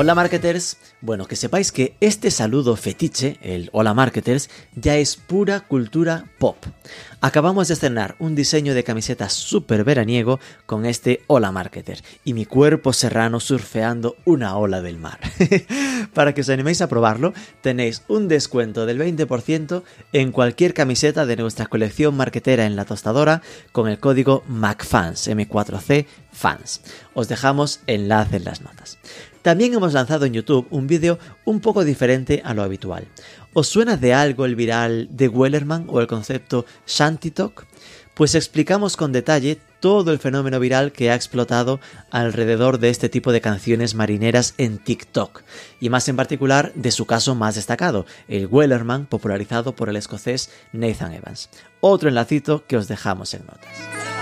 Hola marketers, bueno que sepáis que este saludo fetiche, el hola marketers, ya es pura cultura pop. Acabamos de estrenar un diseño de camiseta súper veraniego con este hola marketer y mi cuerpo serrano surfeando una ola del mar. Para que os animéis a probarlo, tenéis un descuento del 20% en cualquier camiseta de nuestra colección marketera en la tostadora con el código MACFANS, M4C fans. Os dejamos enlace en las notas. También hemos lanzado en YouTube un vídeo un poco diferente a lo habitual. ¿Os suena de algo el viral de Wellerman o el concepto Shanty Talk? Pues explicamos con detalle todo el fenómeno viral que ha explotado alrededor de este tipo de canciones marineras en TikTok, y más en particular de su caso más destacado, el Wellerman popularizado por el escocés Nathan Evans. Otro enlacito que os dejamos en notas.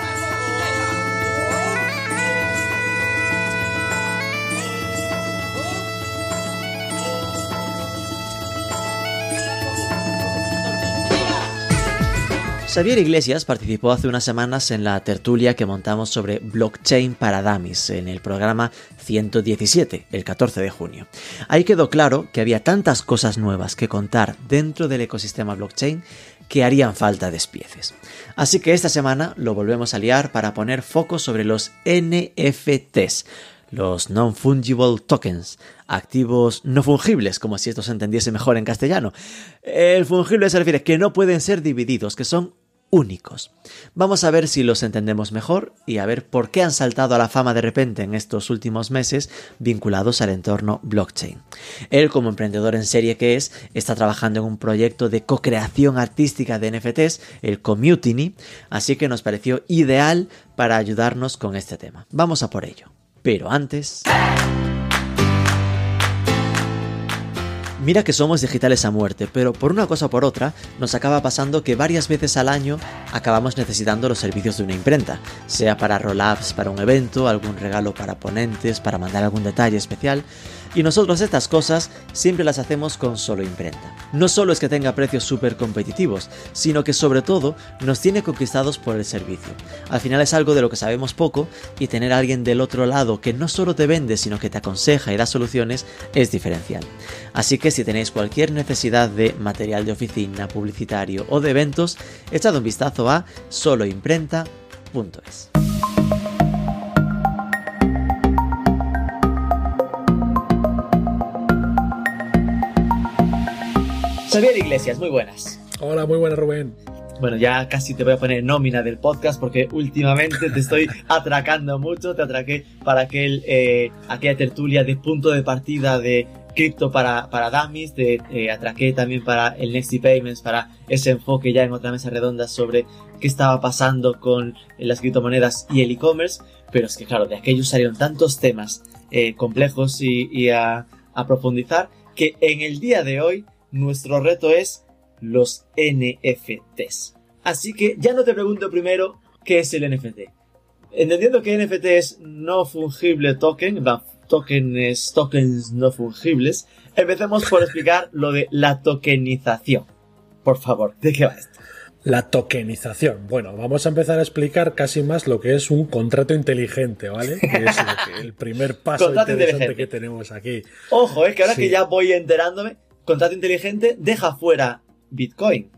Xavier Iglesias participó hace unas semanas en la tertulia que montamos sobre blockchain para dummies en el programa 117, el 14 de junio. Ahí quedó claro que había tantas cosas nuevas que contar dentro del ecosistema blockchain que harían falta despieces. Así que esta semana lo volvemos a liar para poner foco sobre los NFTs, los non-fungible tokens, activos no fungibles, como si esto se entendiese mejor en castellano. El fungible se refiere que no pueden ser divididos, que son únicos. Vamos a ver si los entendemos mejor y a ver por qué han saltado a la fama de repente en estos últimos meses vinculados al entorno blockchain. Él, como emprendedor en serie que es, está trabajando en un proyecto de co-creación artística de NFTs, el Community, así que nos pareció ideal para ayudarnos con este tema. Vamos a por ello. Pero antes... Mira que somos digitales a muerte, pero por una cosa o por otra nos acaba pasando que varias veces al año acabamos necesitando los servicios de una imprenta, sea para roll-ups para un evento, algún regalo para ponentes, para mandar algún detalle especial, y nosotros estas cosas siempre las hacemos con solo imprenta. No solo es que tenga precios súper competitivos, sino que sobre todo nos tiene conquistados por el servicio. Al final es algo de lo que sabemos poco y tener a alguien del otro lado que no solo te vende, sino que te aconseja y da soluciones es diferencial. Así que si tenéis cualquier necesidad de material de oficina, publicitario o de eventos, echad un vistazo a soloimprenta.es. Xavier Iglesias, muy buenas. Hola, muy buenas, Rubén. Bueno, ya casi te voy a poner nómina del podcast porque últimamente te estoy atracando mucho. Te atraqué para aquel, eh, aquella tertulia de punto de partida de cripto para, para dummies, te eh, atraqué también para el Nexty Payments, para ese enfoque ya en otra mesa redonda sobre qué estaba pasando con las criptomonedas y el e-commerce. Pero es que claro, de aquellos salieron tantos temas eh, complejos y, y a, a profundizar que en el día de hoy nuestro reto es los NFTs. Así que ya no te pregunto primero qué es el NFT. Entendiendo que NFT es no fungible token, tokens, tokens no fungibles, empecemos por explicar lo de la tokenización. Por favor, ¿de qué va esto? La tokenización. Bueno, vamos a empezar a explicar casi más lo que es un contrato inteligente, ¿vale? Que es el primer paso interesante que tenemos aquí. Ojo, es que ahora que ya voy enterándome, contrato inteligente deja fuera Bitcoin.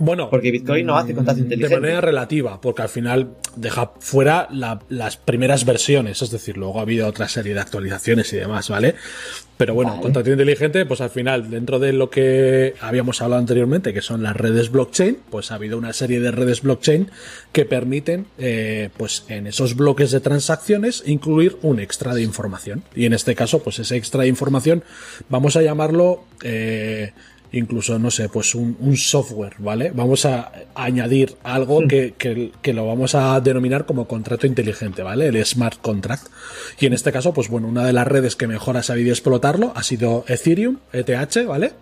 Bueno, porque Bitcoin no hace contrato inteligente. De manera relativa, porque al final deja fuera las primeras versiones, es decir, luego ha habido otra serie de actualizaciones y demás, ¿vale? Pero bueno, vale. contrato inteligente, pues al final, dentro de lo que habíamos hablado anteriormente, que son las redes blockchain, pues ha habido una serie de redes blockchain que permiten, eh, pues en esos bloques de transacciones, incluir un extra de información. Y en este caso, pues ese extra de información, vamos a llamarlo... Eh, incluso, no sé, pues un, un software, ¿vale? Vamos a añadir algo que, que, que, lo vamos a denominar como contrato inteligente, ¿vale? El smart contract. Y en este caso, pues bueno, una de las redes que mejor ha sabido explotarlo ha sido Ethereum, ETH, ¿vale?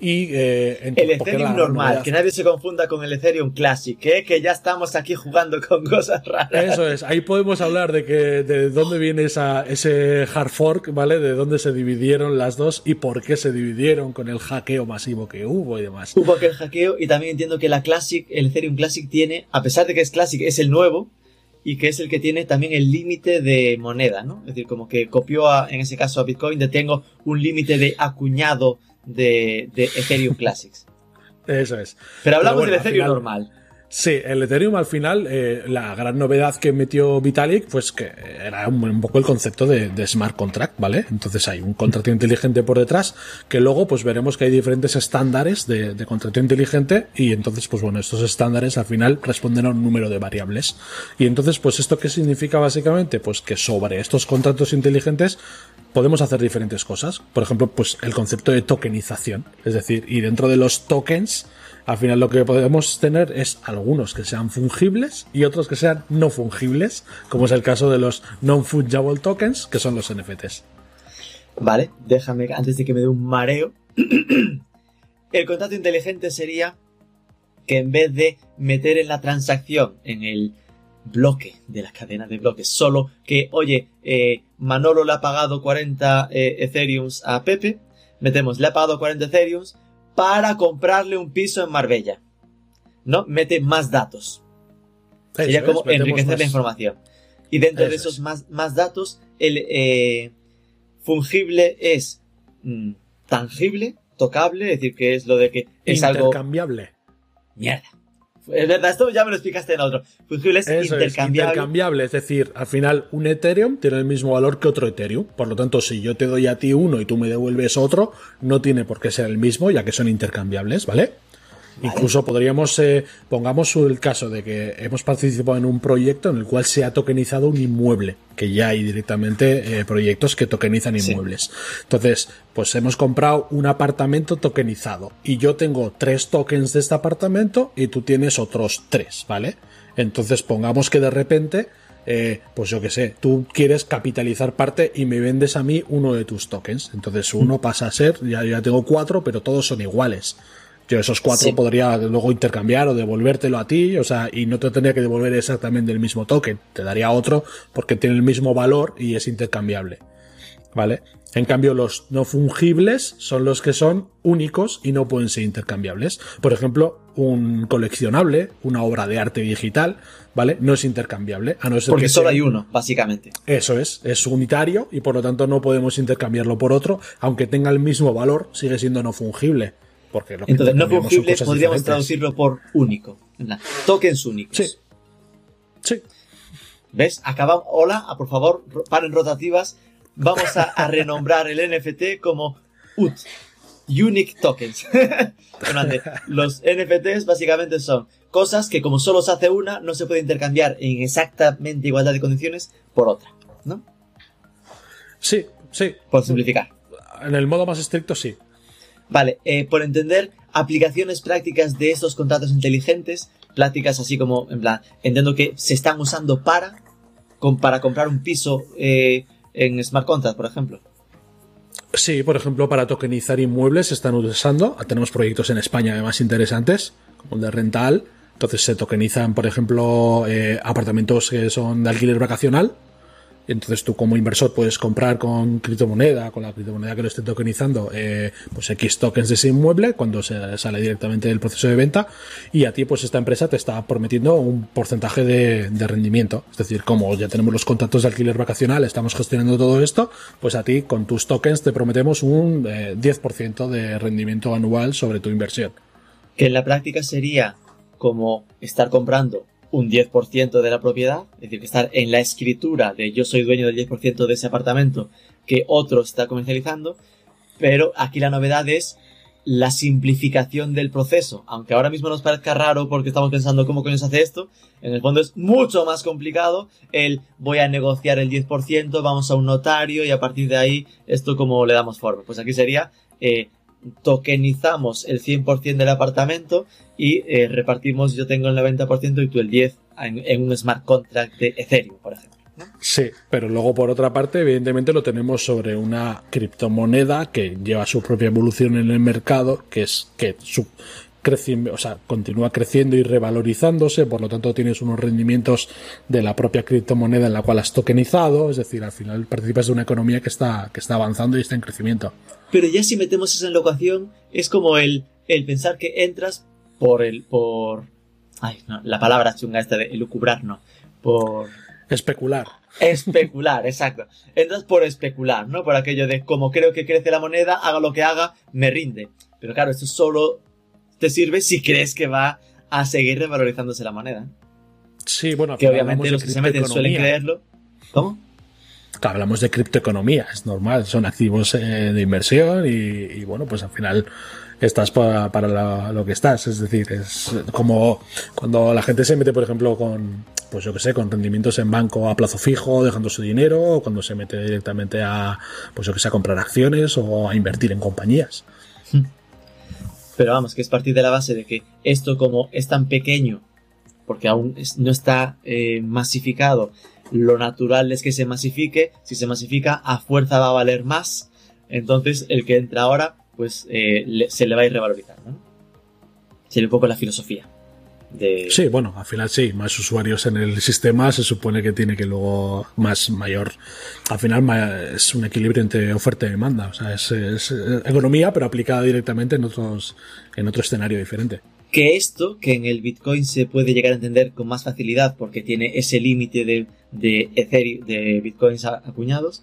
Y eh, el Ethereum normal, que nadie se confunda con el Ethereum Classic, ¿eh? que ya estamos aquí jugando con cosas raras. Eso es, ahí podemos hablar de que de dónde viene esa, ese hard fork, ¿vale? De dónde se dividieron las dos y por qué se dividieron con el hackeo masivo que hubo y demás. Hubo aquel hackeo y también entiendo que la Classic, el Ethereum Classic tiene, a pesar de que es Classic, es el nuevo, y que es el que tiene también el límite de moneda, ¿no? Es decir, como que copió a, en ese caso a Bitcoin de tengo un límite de acuñado de, de Ethereum Classics. Eso es. Pero hablamos del Ethereum normal. Sí, el Ethereum al final, eh, la gran novedad que metió Vitalik, pues que era un, poco el concepto de, smart contract, ¿vale? Entonces hay un contrato inteligente por detrás, que luego pues veremos que hay diferentes estándares de, de contrato inteligente y entonces pues bueno, estos estándares al final responden a un número de variables. Y entonces pues esto qué significa básicamente? Pues que sobre estos contratos inteligentes podemos hacer diferentes cosas. Por ejemplo, pues el concepto de tokenización, es decir, y dentro de los tokens, al final lo que podemos tener es algunos que sean fungibles y otros que sean no fungibles, como es el caso de los non-fungible tokens, que son los NFTs. Vale, déjame, antes de que me dé un mareo, el contrato inteligente sería que en vez de meter en la transacción, en el bloque de la cadena de bloques, solo que, oye, eh, Manolo le ha pagado 40 eh, Ethereums a Pepe, metemos, le ha pagado 40 Ethereums, para comprarle un piso en Marbella. ¿No? Mete más datos. Sería como enriquecer la información. Y dentro de esos más, más, datos, el eh, fungible es mm, tangible, tocable, es decir, que es lo de que es algo. Intercambiable. Mierda. Es verdad, esto ya me lo explicaste en otro. Fungible es intercambiable. Es intercambiable, es decir, al final un Ethereum tiene el mismo valor que otro Ethereum. Por lo tanto, si yo te doy a ti uno y tú me devuelves otro, no tiene por qué ser el mismo, ya que son intercambiables, ¿vale? Incluso podríamos, eh, pongamos el caso de que hemos participado en un proyecto en el cual se ha tokenizado un inmueble, que ya hay directamente eh, proyectos que tokenizan inmuebles. Entonces, pues hemos comprado un apartamento tokenizado y yo tengo tres tokens de este apartamento y tú tienes otros tres, ¿vale? Entonces, pongamos que de repente eh, pues yo que sé, tú quieres capitalizar parte y me vendes a mí uno de tus tokens. Entonces uno pasa a ser, ya, ya tengo cuatro, pero todos son iguales. Yo esos cuatro podría luego intercambiar o devolvértelo a ti, o sea, y no te tendría que devolver exactamente el mismo token, te daría otro porque tiene el mismo valor y es intercambiable. ¿Vale? En cambio, los no fungibles son los que son únicos y no pueden ser intercambiables. Por ejemplo, un coleccionable, una obra de arte digital, ¿vale? No es intercambiable, a no ser Porque solo hay uno, básicamente. Eso es, es unitario y por lo tanto no podemos intercambiarlo por otro, aunque tenga el mismo valor, sigue siendo no fungible. Entonces, no fungible podríamos traducirlo por único. Tokens únicos. Sí. Sí. ¿Ves? Acabamos. Hola, ah, por favor, paren rotativas. Vamos a, renombrar el NFT como UT. Unique Tokens. los NFTs básicamente son cosas que como solo se hace una, no se puede intercambiar en exactamente igualdad de condiciones por otra. ¿No? Sí, sí. Por simplificar. En el modo más estricto, sí. Vale, eh, por entender aplicaciones prácticas de estos contratos inteligentes, prácticas así como, en plan, entiendo que se están usando para, para comprar un piso eh, en Smart Contract, por ejemplo. Sí, por ejemplo, para tokenizar inmuebles se están usando. Tenemos proyectos en España además interesantes, como el de rental. Entonces se tokenizan, por ejemplo, eh, apartamentos que son de alquiler vacacional entonces tú como inversor puedes comprar con criptomoneda, con la criptomoneda que lo esté tokenizando, eh, pues X tokens de ese inmueble cuando se sale directamente del proceso de venta y a ti pues esta empresa te está prometiendo un porcentaje de, rendimiento. Es decir, como ya tenemos los contratos de alquiler vacacional, estamos gestionando todo esto, pues a ti con tus tokens te prometemos un 10% eh, de rendimiento anual sobre tu inversión. Que en la práctica sería como estar comprando un 10% de la propiedad, es decir, que estar en la escritura de yo soy dueño del 10% de ese apartamento que otro está comercializando, pero aquí la novedad es la simplificación del proceso. Aunque ahora mismo nos parezca raro porque estamos pensando cómo coño se hace esto, en el fondo es mucho más complicado el voy a negociar el 10%, vamos a un notario y a partir de ahí esto como le damos forma. Pues aquí sería eh, tokenizamos el 100% del apartamento y eh, repartimos, yo tengo el 90% y tú el 10% en, un smart contract de Ethereum, por ejemplo. Sí, pero luego por otra parte, evidentemente lo tenemos sobre una criptomoneda que lleva su propia evolución en el mercado, que es que su crecimiento, o sea, continúa creciendo y revalorizándose, por lo tanto tienes unos rendimientos de la propia criptomoneda en la cual has tokenizado, es decir, al final participas de una economía que está, que está avanzando y está en crecimiento. Pero ya si metemos esa enlocuación, es como el, el pensar que entras por el, por, ay, no, la palabra chunga esta de elucubrar, no, por... Especular. Especular, exacto. Entras por especular, ¿no? Por aquello de como creo que crece la moneda, haga lo que haga, me rinde. Pero claro, esto solo te sirve si crees que va a seguir revalorizándose la moneda. Sí, bueno, que obviamente los que se meten suelen creerlo. ¿Cómo? Hablamos de criptoeconomía, es normal, son activos eh, de inversión y, y, bueno, pues al final estás para, para lo que estás. Es decir, es como cuando la gente se mete, por ejemplo, con, pues yo que sé, con rendimientos en banco a plazo fijo, dejando su dinero, o cuando se mete directamente a, pues yo que sé, a comprar acciones o a invertir en compañías. Pero vamos, que es partir de la base de que esto como es tan pequeño, porque aún no está eh, masificado, lo natural es que se masifique, si se masifica a fuerza va a valer más, entonces el que entra ahora pues eh, se le va a ir revalorizando. ¿no? Sería un poco la filosofía. De... Sí, bueno, al final sí, más usuarios en el sistema se supone que tiene que luego más mayor. Al final es un equilibrio entre oferta y demanda, o sea, es, es economía pero aplicada directamente en otros en otro escenario diferente. Que esto, que en el Bitcoin se puede llegar a entender con más facilidad porque tiene ese límite de, de Ethereum, de Bitcoins acuñados,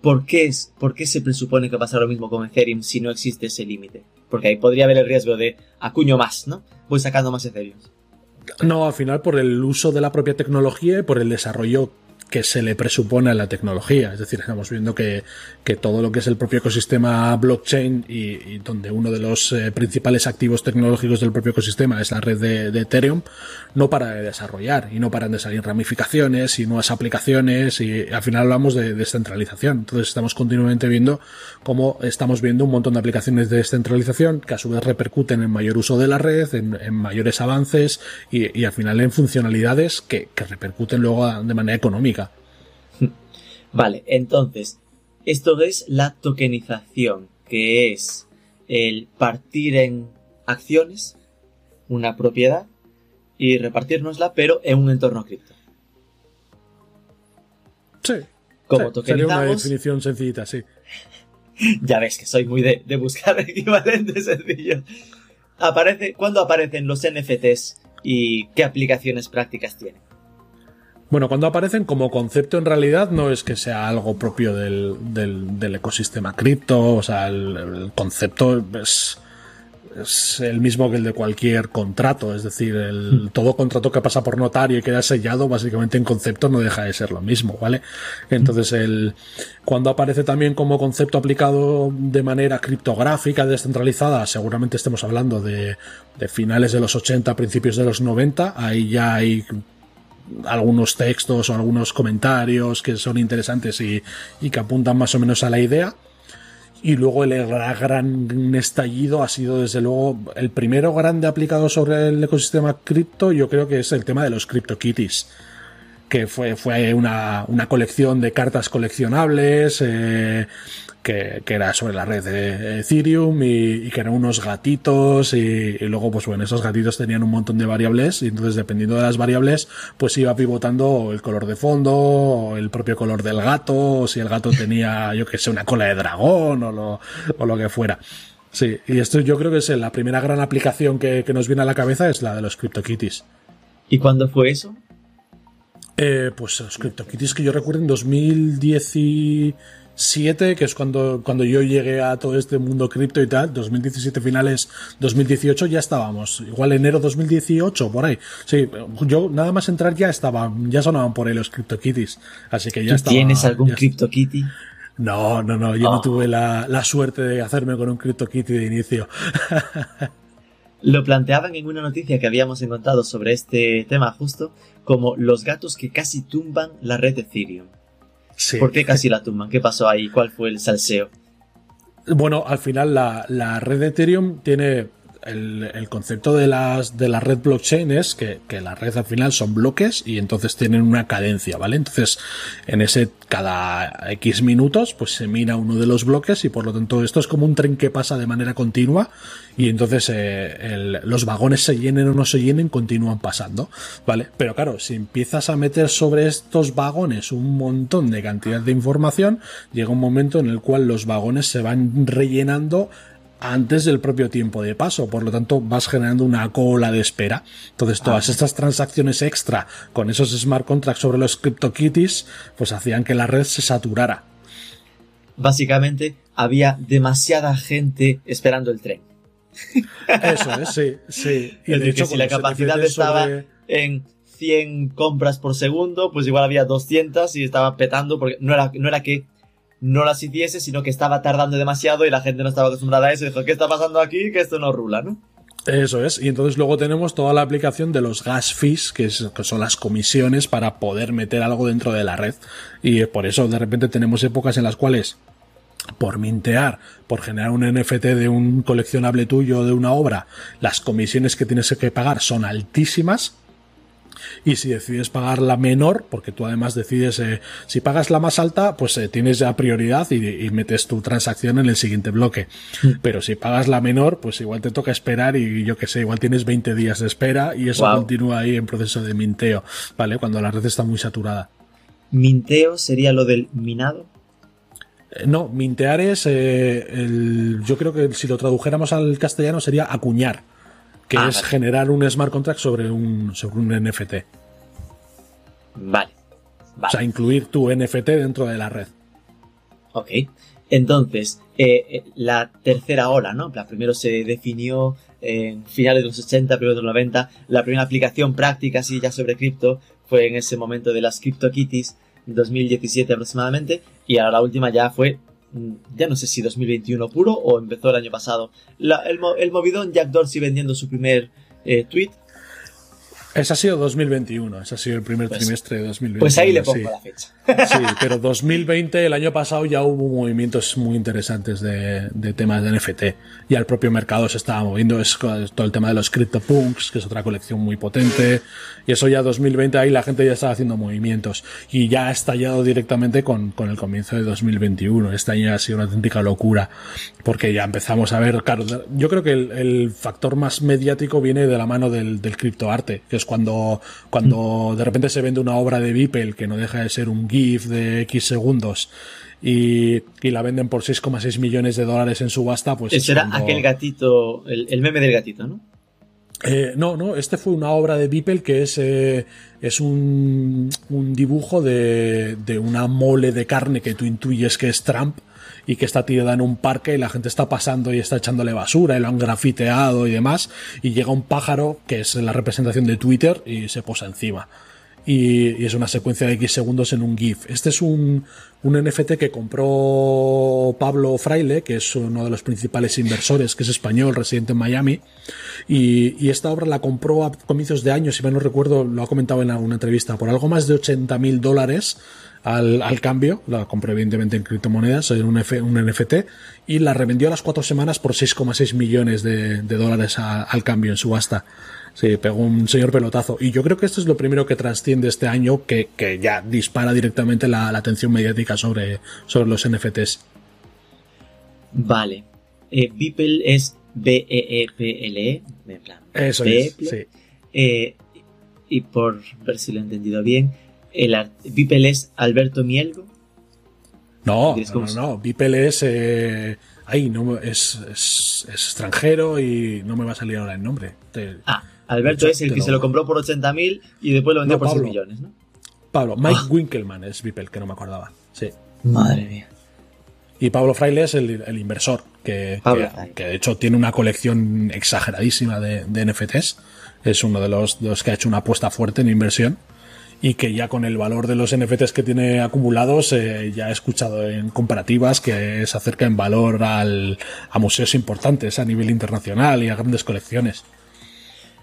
¿por qué, es, ¿por qué se presupone que pasa lo mismo con Ethereum si no existe ese límite? Porque ahí podría haber el riesgo de acuño más, ¿no? Voy sacando más Ethereum. No, al final por el uso de la propia tecnología y por el desarrollo que se le presupone a la tecnología. Es decir, estamos viendo que, que todo lo que es el propio ecosistema blockchain y, donde uno de los eh, principales activos tecnológicos del propio ecosistema es la red de, de, Ethereum, no para de desarrollar y no paran de salir ramificaciones y nuevas aplicaciones y al final hablamos de descentralización. Entonces estamos continuamente viendo cómo estamos viendo un montón de aplicaciones de descentralización que a su vez repercuten en mayor uso de la red, en, en mayores avances y, y, al final en funcionalidades que, que repercuten luego de manera económica. Vale, entonces, esto es la tokenización, que es el partir en acciones una propiedad y repartirnosla, pero en un entorno cripto. Sí. Como sí, tokenizamos. Sería una definición sencillita, sí. ya ves que soy muy de, de buscar equivalentes sencillos. Aparece, ¿Cuándo aparecen los NFTs y qué aplicaciones prácticas tienen? Bueno, cuando aparecen como concepto en realidad no es que sea algo propio del, del, del ecosistema cripto, o sea, el, el concepto es, es, el mismo que el de cualquier contrato, es decir, el, todo contrato que pasa por notario y queda sellado, básicamente en concepto no deja de ser lo mismo, ¿vale? Entonces, el, cuando aparece también como concepto aplicado de manera criptográfica, descentralizada, seguramente estemos hablando de, de finales de los 80, principios de los 90, ahí ya hay algunos textos o algunos comentarios que son interesantes y, que apuntan más o menos a la idea. Y luego el gran estallido ha sido desde luego el primero grande aplicado sobre el ecosistema cripto, yo creo que es el tema de los CryptoKitties que fue, fue una, una colección de cartas coleccionables eh, que, que, era sobre la red de Ethereum y, y que eran unos gatitos y, y, luego pues bueno esos gatitos tenían un montón de variables y entonces dependiendo de las variables pues iba pivotando el color de fondo o el propio color del gato o si el gato tenía yo que sé una cola de dragón o lo, o lo que fuera sí y esto yo creo que es la primera gran aplicación que, que nos viene a la cabeza es la de los CryptoKitties ¿y cuándo fue eso? Eh, pues los CryptoKitties que yo recuerdo en 2017, que es cuando, cuando yo llegué a todo este mundo cripto y tal, 2017 finales, 2018 ya estábamos, igual enero 2018, por ahí. Sí, yo nada más entrar ya estaba, ya sonaban por ahí los CryptoKitties, así que ya ¿Tú estaba. ¿Tienes algún CryptoKitty? No, no, no, yo oh. no tuve la, la, suerte de hacerme con un CryptoKitty de inicio. Lo planteaban en una noticia que habíamos encontrado sobre este tema justo, como los gatos que casi tumban la red de Ethereum. Sí. ¿Por qué casi la tumban? ¿Qué pasó ahí? ¿Cuál fue el salseo? Bueno, al final la, la red de Ethereum tiene el, el, concepto de, las, de la red blockchain es que, que, la red al final son bloques y entonces tienen una cadencia, ¿vale? Entonces, en ese, cada X minutos, pues se mira uno de los bloques y por lo tanto esto es como un tren que pasa de manera continua y entonces eh, el, los vagones se llenen o no se llenen, continúan pasando, ¿vale? Pero claro, si empiezas a meter sobre estos vagones un montón de cantidad de información, llega un momento en el cual los vagones se van rellenando antes del propio tiempo de paso, por lo tanto vas generando una cola de espera. Entonces todas ah. estas transacciones extra con esos smart contracts sobre los CryptoKitties, pues hacían que la red se saturara. Básicamente había demasiada gente esperando el tren. Eso es, sí, sí. Y de hecho, si la capacidad estaba en 100 compras por segundo, pues igual había 200 y estaba petando porque no era, no era que no las hiciese, sino que estaba tardando demasiado y la gente no estaba acostumbrada a eso. Dijo, ¿qué está pasando aquí? Que esto no rula, ¿no? Eso es, y entonces luego tenemos toda la aplicación de los gas fees, que, son las comisiones para poder meter algo dentro de la red. Y por eso de repente tenemos épocas en las cuales por mintear, por generar un NFT de un coleccionable tuyo de una obra, las comisiones que tienes que pagar son altísimas y si decides pagar la menor, porque tú además decides, eh, si pagas la más alta, pues eh, tienes ya prioridad y, metes tu transacción en el siguiente bloque. Mm. Pero si pagas la menor, pues igual te toca esperar y yo que sé, igual tienes 20 días de espera y eso continúa ahí en proceso de minteo, ¿vale? Cuando la red está muy saturada. ¿Minteo sería lo del minado? Eh, no, mintear es, el, yo creo que si lo tradujéramos al castellano sería acuñar que ah, es generar un smart contract sobre un, sobre un NFT. Vale, O sea, incluir tu NFT dentro de la red. Ok. Entonces, eh, eh, la tercera ola, ¿no? La primero se definió en finales de los 80, primeros de los 90. La primera aplicación práctica, así ya sobre cripto, fue en ese momento de las CryptoKitties, 2017 aproximadamente. Y ahora la última ya fue ya no sé si 2021 puro o empezó el año pasado. el, movidón Jack Dorsey vendiendo su primer eh, tweet ese ha sido 2021, ese ha sido el primer pues, trimestre de 2021. Pues ahí le pongo la fecha. Sí, pero 2020, el año pasado ya hubo movimientos muy interesantes de, temas de NFT. Ya el propio mercado se estaba moviendo, es todo el tema de los CryptoPunks, que es otra colección muy potente. Y eso ya 2020, ahí la gente ya estaba haciendo movimientos. Y ya ha estallado directamente con, el comienzo de 2021. Este año ha sido una auténtica locura, porque ya empezamos a ver, claro, yo creo que el, factor más mediático viene de la mano del, del criptoarte, que cuando, cuando de repente se vende una obra de Beeple que no deja de ser un GIF de X segundos y, la venden por 6,6 millones de dólares en subasta, pues... Ese era aquel gatito, el, meme del gatito, ¿no? Eh, no, no, este fue una obra de Beeple que es, eh, es un, un dibujo de, de, una mole de carne que tú intuyes que es Trump y que está tirada en un parque y la gente está pasando y está echándole basura y lo han grafiteado y demás y llega un pájaro que es la representación de Twitter y se posa encima. Y, es una secuencia de X segundos en un GIF. Este es un, un NFT que compró Pablo Fraile, que es uno de los principales inversores, que es español, residente en Miami. Y, y esta obra la compró a comienzos de año, si mal no recuerdo, lo ha comentado en alguna entrevista, por algo más de 80 mil dólares al, al, cambio, la compró evidentemente en criptomonedas, en un, un NFT, y la revendió a las cuatro semanas por 6,6 millones de, dólares al cambio en subasta. Sí, pegó un señor pelotazo. Y yo creo que esto es lo primero que trasciende este año, que, que ya dispara directamente la, atención mediática sobre, sobre los NFTs. Vale. Eh, Beeple es B-E-E-P-L-E. -E, Eso es, sí. Eh, y por ver si lo he entendido bien, el Beeple es Alberto Mielgo. No, no, no, Beeple es. Eh, ay, no, es, es, extranjero y no me va a salir ahora el nombre. ah, Alberto es el que se lo compró por 80.000 y después lo vendió por 6 millones, ¿no? Pablo, Mike ah. Winkelmann es Beeple, que no me acordaba. Sí. Madre mía. Y Pablo Fraile es el, inversor, que, que, de hecho tiene una colección exageradísima de, de NFTs. Es uno de los, de los que ha hecho una apuesta fuerte en inversión y que ya con el valor de los NFTs que tiene acumulados eh, ya he escuchado en comparativas que se acerca en valor al, a museos importantes a nivel internacional y a grandes colecciones.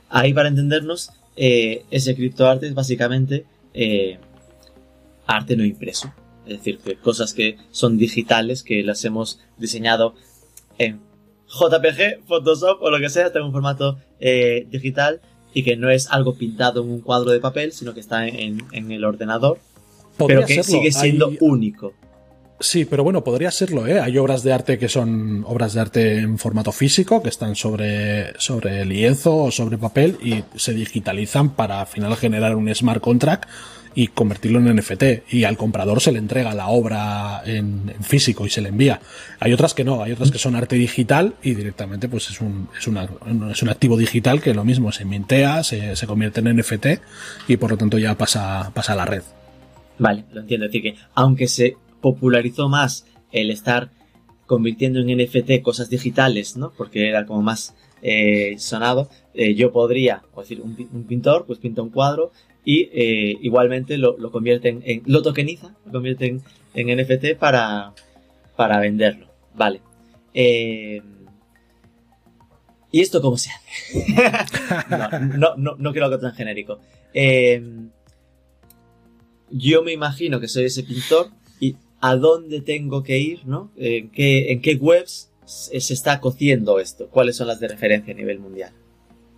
Ahí para entendernos, eh, ese criptoarte es básicamente eh, arte no impreso. Es decir, que cosas que son digitales, que las hemos diseñado en JPG, Photoshop o lo que sea, está en un formato digital y que no es algo pintado en un cuadro de papel, sino que está en, en el ordenador, Podría pero que serlo. sigue siendo Hay- único. Sí, pero bueno, podría serlo, ¿eh? Hay obras de arte que son obras de arte en formato físico, que están sobre, sobre lienzo o sobre papel y se digitalizan para al final generar un smart contract y convertirlo en NFT. Y al comprador se le entrega la obra en, físico y se le envía. Hay otras que no, hay otras que son arte digital y directamente pues es un, es es un activo digital que lo mismo se mintea, se, se convierte en NFT y por lo tanto ya pasa, pasa a la red. Vale, lo entiendo. Es decir, que aunque se popularizó más el estar convirtiendo en NFT cosas digitales, ¿no? Porque era como más eh, sonado, eh, yo podría, decir, un pintor, pues pinta un cuadro y eh, igualmente lo, lo convierten en, lo tokeniza, lo convierten en NFT para, para venderlo. Vale. Eh, ¿Y esto cómo se hace? no, no, no, no quiero algo tan genérico. Eh, yo me imagino que soy ese pintor y a dónde tengo que ir, ¿no? ¿En qué, en qué webs se está cociendo esto? ¿Cuáles son las de referencia a nivel mundial?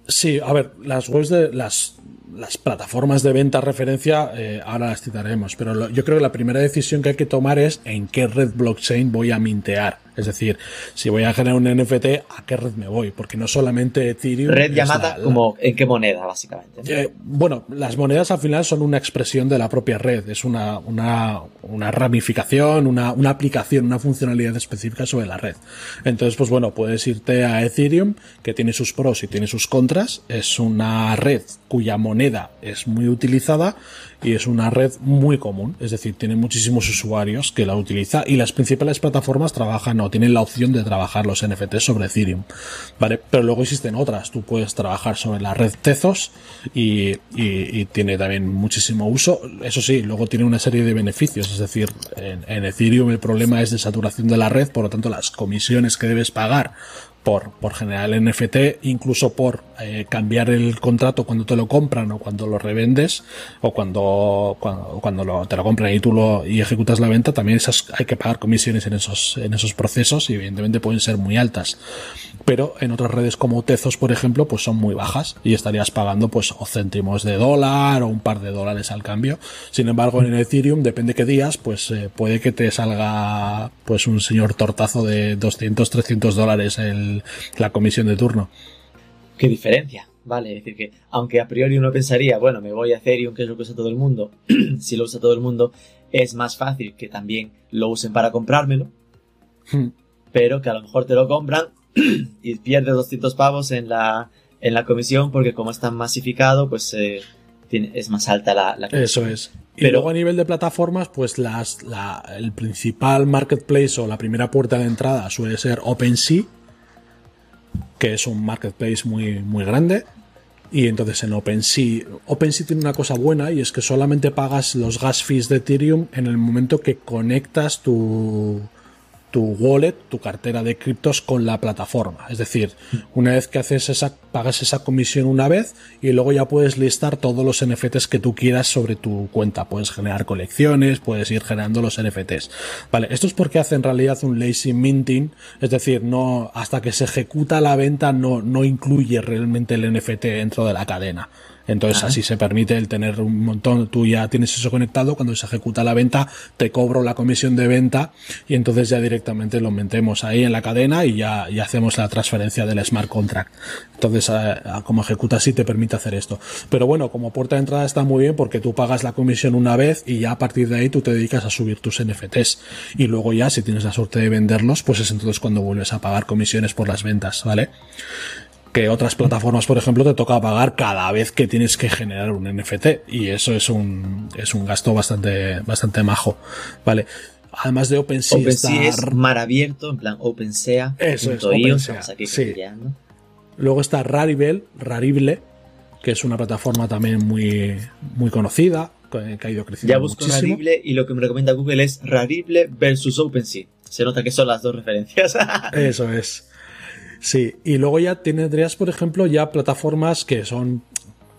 Sí, a ver, las webs de las, las plataformas de venta referencia, eh, ahora las citaremos, pero lo- yo creo que la primera decisión que hay que tomar es en qué red blockchain voy a mintear. Es decir, si voy a generar un NFT, ¿a qué red me voy? Porque no solamente Ethereum. Red llamada la- la- como en qué moneda, básicamente. ¿no? eh, bueno, las monedas al final son una expresión de la propia red, es una, una, una ramificación, una, una aplicación, una funcionalidad específica sobre la red. Entonces, pues bueno, puedes irte a Ethereum, que tiene sus pros y tiene sus contras, es una red cuya moneda es muy utilizada y es una red muy común, es decir, tiene muchísimos usuarios que la utilizan y las principales plataformas trabajan o tienen la opción de trabajar los NFTs sobre Ethereum, ¿vale? Pero luego existen otras, tú puedes trabajar sobre la red Tezos y, y- y tiene también muchísimo uso, eso sí, luego tiene una serie de beneficios, es decir, en, en Ethereum el problema es de saturación de la red, por lo tanto las comisiones que debes pagar por, por generar el NFT, incluso por eh, cambiar el contrato cuando te lo compran o cuando lo revendes o cuando, cuando, cuando lo- te lo compran y tú lo y ejecutas la venta, también esas, hay que pagar comisiones en esos, en esos procesos y evidentemente pueden ser muy altas. Pero en otras redes como Tezos, por ejemplo, pues son muy bajas y estarías pagando pues o céntimos de dólar o un par de dólares al cambio. Sin embargo, en Ethereum, depende qué días, pues eh, puede que te salga pues un señor tortazo de 200, 300 dólares el, la comisión de turno. ¿Qué diferencia? Vale, es decir que aunque a priori uno pensaría, bueno, me voy a Ethereum, que es lo que usa todo el mundo, si lo usa todo el mundo, es más fácil que también lo usen para comprármelo, Hmm. pero que a lo mejor te lo compran y pierdes 200 pavos en la, en la comisión porque como es tan masificado, pues eh, tiene- es más alta la, la comisión. Eso es. Y Pero- luego a nivel de plataformas, pues las, la, el principal marketplace o la primera puerta de entrada suele ser OpenSea, que es un marketplace muy, muy grande. Y entonces en OpenSea, OpenSea tiene una cosa buena y es que solamente pagas los gas fees de Ethereum en el momento que conectas tu, tu wallet, tu cartera de criptos con la plataforma. Es decir, una vez que haces esa, pagas esa comisión una vez y luego ya puedes listar todos los NFTs que tú quieras sobre tu cuenta. Puedes generar colecciones, puedes ir generando los NFTs. Vale, esto es porque hace en realidad un lazy minting, es decir, no, hasta que se ejecuta la venta no, no incluye realmente el NFT dentro de la cadena. Entonces así se permite el tener un montón, tú ya tienes eso conectado, cuando se ejecuta la venta te cobro la comisión de venta y entonces ya directamente lo metemos ahí en la cadena y ya, ya hacemos la transferencia del smart contract. Entonces eh, como ejecuta así te permite hacer esto. Pero bueno, como puerta de entrada está muy bien porque tú pagas la comisión una vez y ya a partir de ahí tú te dedicas a subir tus NFTs y luego ya si tienes la suerte de venderlos pues es entonces cuando vuelves a pagar comisiones por las ventas, ¿vale? Que otras plataformas, por ejemplo, te toca pagar cada vez que tienes que generar un NFT y eso es un, es un gasto bastante, bastante majo, ¿vale? Además de OpenSea, OpenSea es mar abierto, en plan OpenSea. Eso es, sí. luego está Rarible, Rarible, que es una plataforma también muy, muy conocida, que que ha ido creciendo Ya busco muchísimo. Rarible y lo que me recomienda Google es Rarible versus OpenSea. Se nota que son las dos referencias. Eso es. Sí, y luego ya tendrías, por ejemplo, ya plataformas que son,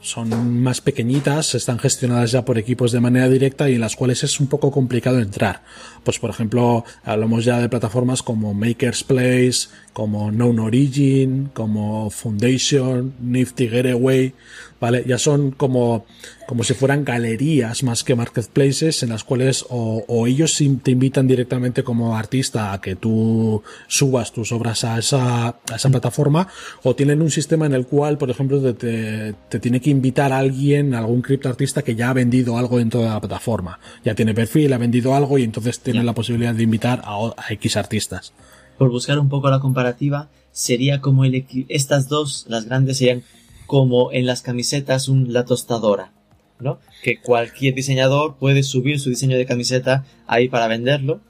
son más pequeñitas, están gestionadas ya por equipos de manera directa y en las cuales es un poco complicado entrar. Pues por ejemplo, hablamos ya de plataformas como Maker's Place, como Known Origin, como Foundation, Nifty Getaway, ¿vale? Ya son como, como si fueran galerías más que marketplaces en las cuales o, ellos te invitan directamente como artista a que tú subas tus obras a esa, a esa plataforma o tienen un sistema en el cual, por ejemplo, te, te, tiene que invitar a alguien, algún criptoartista que ya ha vendido algo dentro de la plataforma. Ya tiene perfil, ha vendido algo y entonces tiene la posibilidad de invitar a, a X artistas. Por buscar un poco la comparativa, sería como el, estas dos, las grandes serían como en las camisetas un, la tostadora, ¿no? Que cualquier diseñador puede subir su diseño de camiseta ahí para venderlo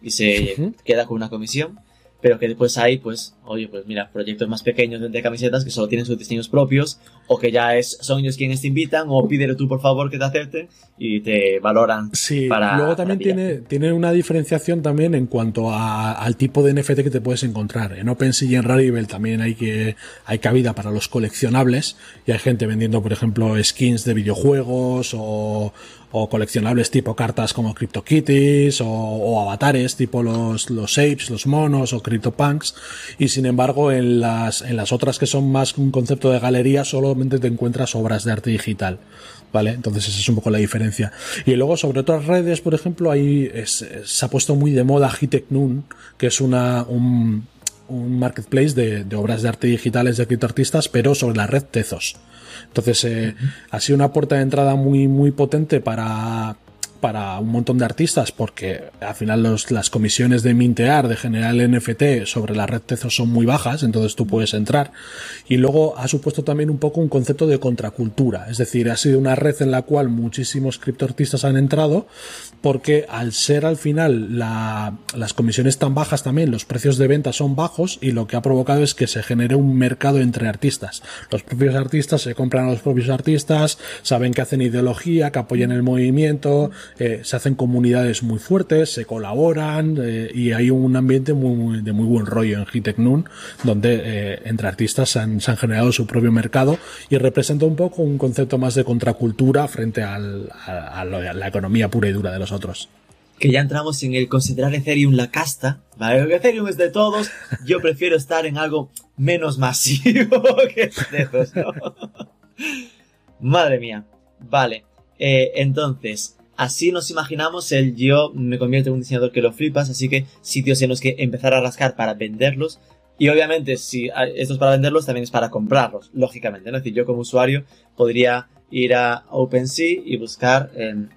y se queda con una comisión pero que después hay, pues, oye, pues mira, proyectos más pequeños de camisetas que solo tienen sus diseños propios, o que ya es, son ellos quienes te invitan, o pídele tú por favor que te acepten y te valoran. Sí, luego también tiene, tiene una diferenciación también en cuanto al tipo de NFT que te puedes encontrar. En OpenSea y en Rarible también hay que, hay cabida para los coleccionables, y hay gente vendiendo, por ejemplo, skins de videojuegos o, o coleccionables tipo cartas como CryptoKitties o, o avatares tipo los, los apes, los monos o CryptoPunks y sin embargo en las, en las otras que son más un concepto de galería solamente te encuentras obras de arte digital. ¿Vale? Entonces esa es un poco la diferencia. Y luego sobre otras redes, por ejemplo, ahí se ha puesto muy de moda Hitecnun, que es una, un, un marketplace de, de, obras de arte digitales de criptoartistas, pero sobre la red Tezos. Entonces, eh, ha sido una puerta de entrada muy, muy potente para, para un montón de artistas porque al final las comisiones de mintear, de generar el NFT sobre la red Tezos son muy bajas, entonces tú puedes entrar. Y luego ha supuesto también un poco un concepto de contracultura, es decir, ha sido una red en la cual muchísimos criptoartistas han entrado porque al ser al final las comisiones tan bajas también, los precios de venta son bajos y lo que ha provocado es que se genere un mercado entre artistas. Los propios artistas se compran a los propios artistas, saben que hacen ideología, que apoyan el movimiento, eh, se hacen comunidades muy fuertes, se colaboran eh, y hay un ambiente de muy buen rollo en Hitecnun, donde eh, entre artistas se han, generado su propio mercado y representa un poco un concepto más de contracultura frente a, la economía pura y dura de los otros que ya entramos en el considerar Ethereum la casta, ¿vale? Ethereum es de todos, yo prefiero estar en algo menos masivo que. Madre mía. Vale, entonces, Así nos imaginamos el yo me convierto en un diseñador que lo flipas, así que sitios en los que empezar a rascar para venderlos. Y obviamente, si esto es para venderlos, también es para comprarlos, lógicamente. ¿no? Es decir, yo como usuario podría ir a OpenSea y buscar en,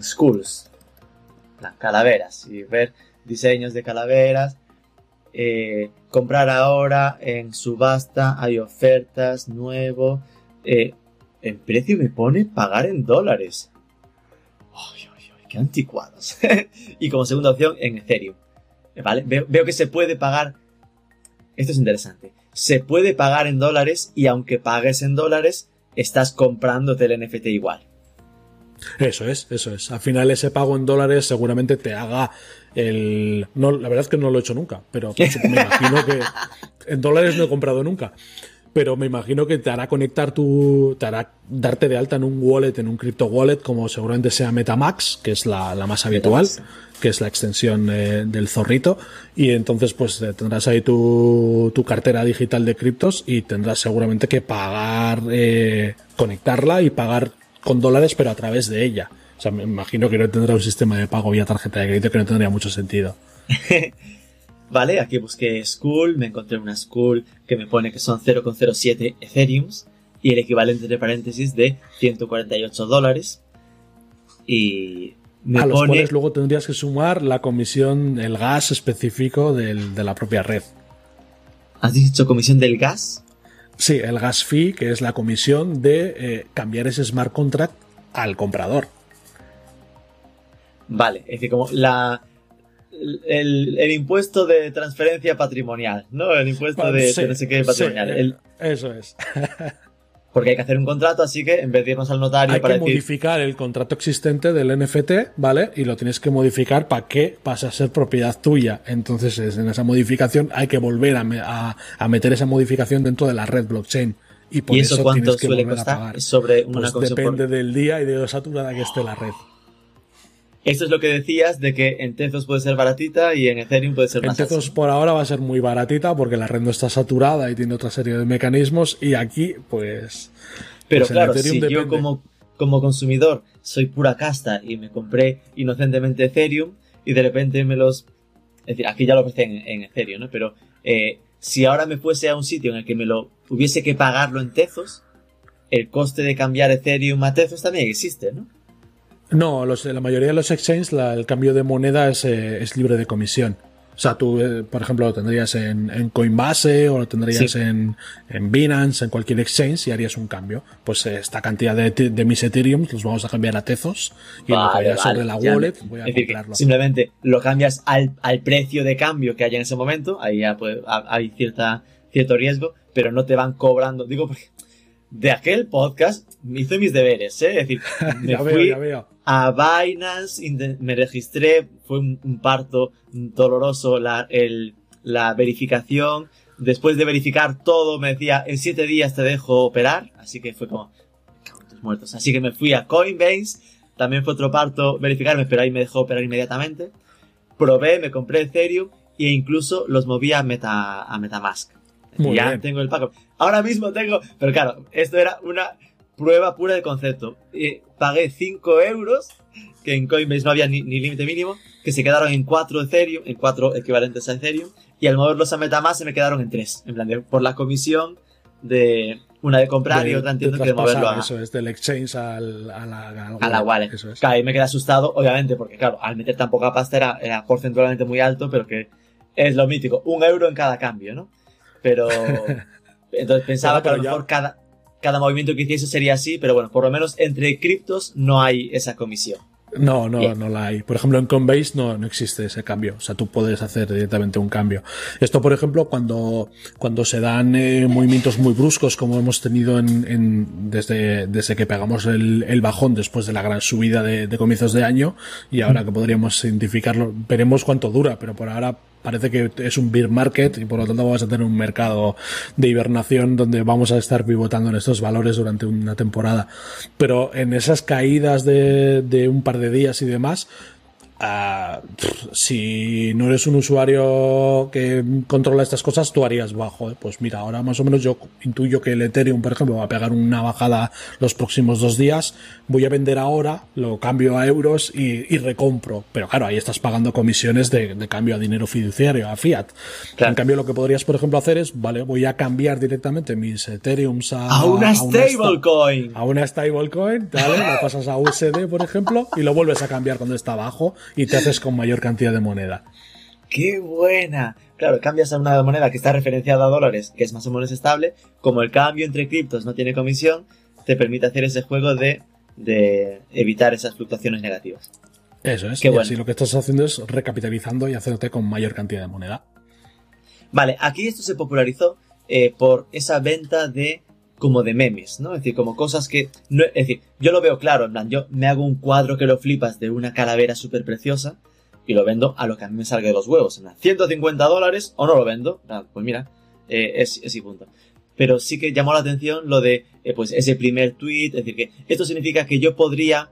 schools, calaveras, y ver diseños de calaveras. Eh, comprar ahora en subasta, hay ofertas, nuevo. Eh, el precio me pone pagar en dólares. ¡Ay, ay, ay! ¡Qué anticuados! y como segunda opción, en Ethereum. ¿Vale? Veo, que se puede pagar. Esto es interesante. Se puede pagar en dólares y aunque pagues en dólares, estás comprándote el NFT igual. Eso es, eso es. Al final ese pago en dólares seguramente te haga el... No, la verdad es que no lo he hecho nunca, pero me imagino que en dólares no he comprado nunca pero me imagino que te hará conectar tu, te hará darte de alta en un wallet, en un crypto wallet, como seguramente sea Metamax, que es la, más habitual, que es la extensión eh, del zorrito, y entonces pues eh, tendrás ahí tu, tu cartera digital de criptos y tendrás seguramente que pagar, eh, conectarla y pagar con dólares, pero a través de ella. O sea, me imagino que no tendrá un sistema de pago vía tarjeta de crédito que no tendría mucho sentido. Vale, aquí busqué School, me encontré una School que me pone que son 0,07 Ethereums y el equivalente entre paréntesis de 148 dólares. Y me a los cuales luego tendrías que sumar la comisión, el gas específico del, de la propia red. ¿Has dicho comisión del gas? Sí, el gas fee, que es la comisión de eh, cambiar ese smart contract al comprador. Vale, es decir, como la, el, impuesto de transferencia patrimonial, ¿no? El impuesto de, no sé qué patrimonial. eso es. porque hay que hacer un contrato, así que en vez de irnos al notario hay que modificar el contrato existente del NFT, ¿vale? Y lo tienes que modificar para que pase a ser propiedad tuya. Entonces, en esa modificación hay que volver a, a, meter esa modificación dentro de la red blockchain. Y, por eso, cuánto suele costar? sobre una pues depende del día y de lo saturada que esté la red. Esto es lo que decías de que en Tezos puede ser baratita y en Ethereum puede ser En más Tezos alta. por ahora va a ser muy baratita porque la red no está saturada y tiene otra serie de mecanismos y aquí pues... Pero pues en claro, Ethereum si yo como, como consumidor soy pura casta y me compré inocentemente Ethereum y de repente me los... Es decir, aquí ya lo ofrecen en, en Ethereum, ¿no? Pero eh, si ahora me fuese a un sitio en el que me lo hubiese que pagarlo en Tezos, el coste de cambiar Ethereum a Tezos también existe, ¿no? No, los, la mayoría de los exchanges la- el cambio de moneda es, eh, es libre de comisión. O sea, tú, eh, por ejemplo, lo tendrías en, en Coinbase o lo tendrías Sí. en, en Binance, en cualquier exchange y harías un cambio. Pues eh, esta cantidad de, de mis Ethereum los vamos a cambiar a Tezos y lo que Vale, haya vale, sobre la wallet voy a comprarlo. simplemente lo cambias al, al precio de cambio que haya en ese momento, ahí ya puede- ha- hay cierta, cierto riesgo, pero no te van cobrando. Digo, porque de aquel podcast me hice mis deberes, ¿eh? Es decir, me ya fui veo, ya veo. a Binance, me registré, fue un, parto doloroso la, el- la verificación. Después de verificar todo, me decía, en siete días te dejo operar, así que fue como, "Me cago en tus muertos. Así que me fui a Coinbase, también fue otro parto verificarme, pero ahí me dejó operar inmediatamente. Probé, me compré Ethereum e incluso los moví a, Meta, a Metamask. Muy ya bien. tengo el pago. Ahora mismo tengo, pero claro, esto era una prueba pura de concepto. Eh, pagué 5 euros, que en Coinbase no había ni, ni límite mínimo, que se quedaron en 4 Ethereum, en 4 equivalentes a Ethereum, y al moverlos a Metamask se me quedaron en 3, en plan de, por la comisión de una de comprar y De- otra de entiendo que de moverlo a, Eso es, del exchange al, a la, a la wallet. Eso es. Claro, ahí me quedé asustado, obviamente, porque claro, al meter tan poca pasta era, era porcentualmente muy alto, pero que es lo mítico, un euro en cada cambio, ¿no? Pero entonces pensaba que a lo ya- mejor cada, cada movimiento que hiciese sería así, pero bueno, por lo menos entre criptos no hay esa comisión. No, no, Bien. no la hay. Por ejemplo, en Coinbase no, no existe ese cambio. O sea, tú puedes hacer directamente un cambio. Esto, por ejemplo, cuando, cuando se dan eh, movimientos muy bruscos, como hemos tenido en, en- desde, desde que pegamos el, el bajón después de la gran subida de, de comienzos de año, y ahora que podríamos identificarlo, veremos cuánto dura, pero por ahora parece que es un bear market y por lo tanto vamos a tener un mercado de hibernación donde vamos a estar pivotando en estos valores durante una temporada. Pero en esas caídas de, de un par de días y demás, ah, pff, si no eres un usuario que controla estas cosas, tú harías bajo. Pues mira, ahora más o menos yo intuyo que el Ethereum, por ejemplo, va a pegar una bajada los próximos dos días. Voy a vender ahora, lo cambio a euros y, y recompro. Pero claro, ahí estás pagando comisiones de, de cambio a dinero fiduciario, a fiat. Claro. En cambio, lo que podrías, por ejemplo, hacer es, vale, voy a cambiar directamente mis Ethereums a, ¡A una sta- stablecoin! a una stablecoin, ¿vale? Lo pasas a USD, por ejemplo, y lo vuelves a cambiar cuando está abajo y te haces con mayor cantidad de moneda. ¡Qué buena! Claro, cambias a una moneda que está referenciada a dólares, que es más o menos estable. Como el cambio entre criptos no tiene comisión, te permite hacer ese juego de, de evitar esas fluctuaciones negativas. Eso es. Qué y bueno. así lo que estás haciendo es recapitalizando y hacerte con mayor cantidad de moneda. Vale, aquí esto se popularizó eh, por esa venta de como de memes, ¿no? Es decir, como cosas que... No, es decir, yo lo veo claro, en plan, yo me hago un cuadro que lo flipas de una calavera súper preciosa y lo vendo a lo que a mí me salga de los huevos. En plan, 150 dólares o no lo vendo. Pues mira, eh, es, es punto. Pero sí que llamó la atención lo de, eh, pues, ese primer tweet. Es decir, que esto significa que yo podría,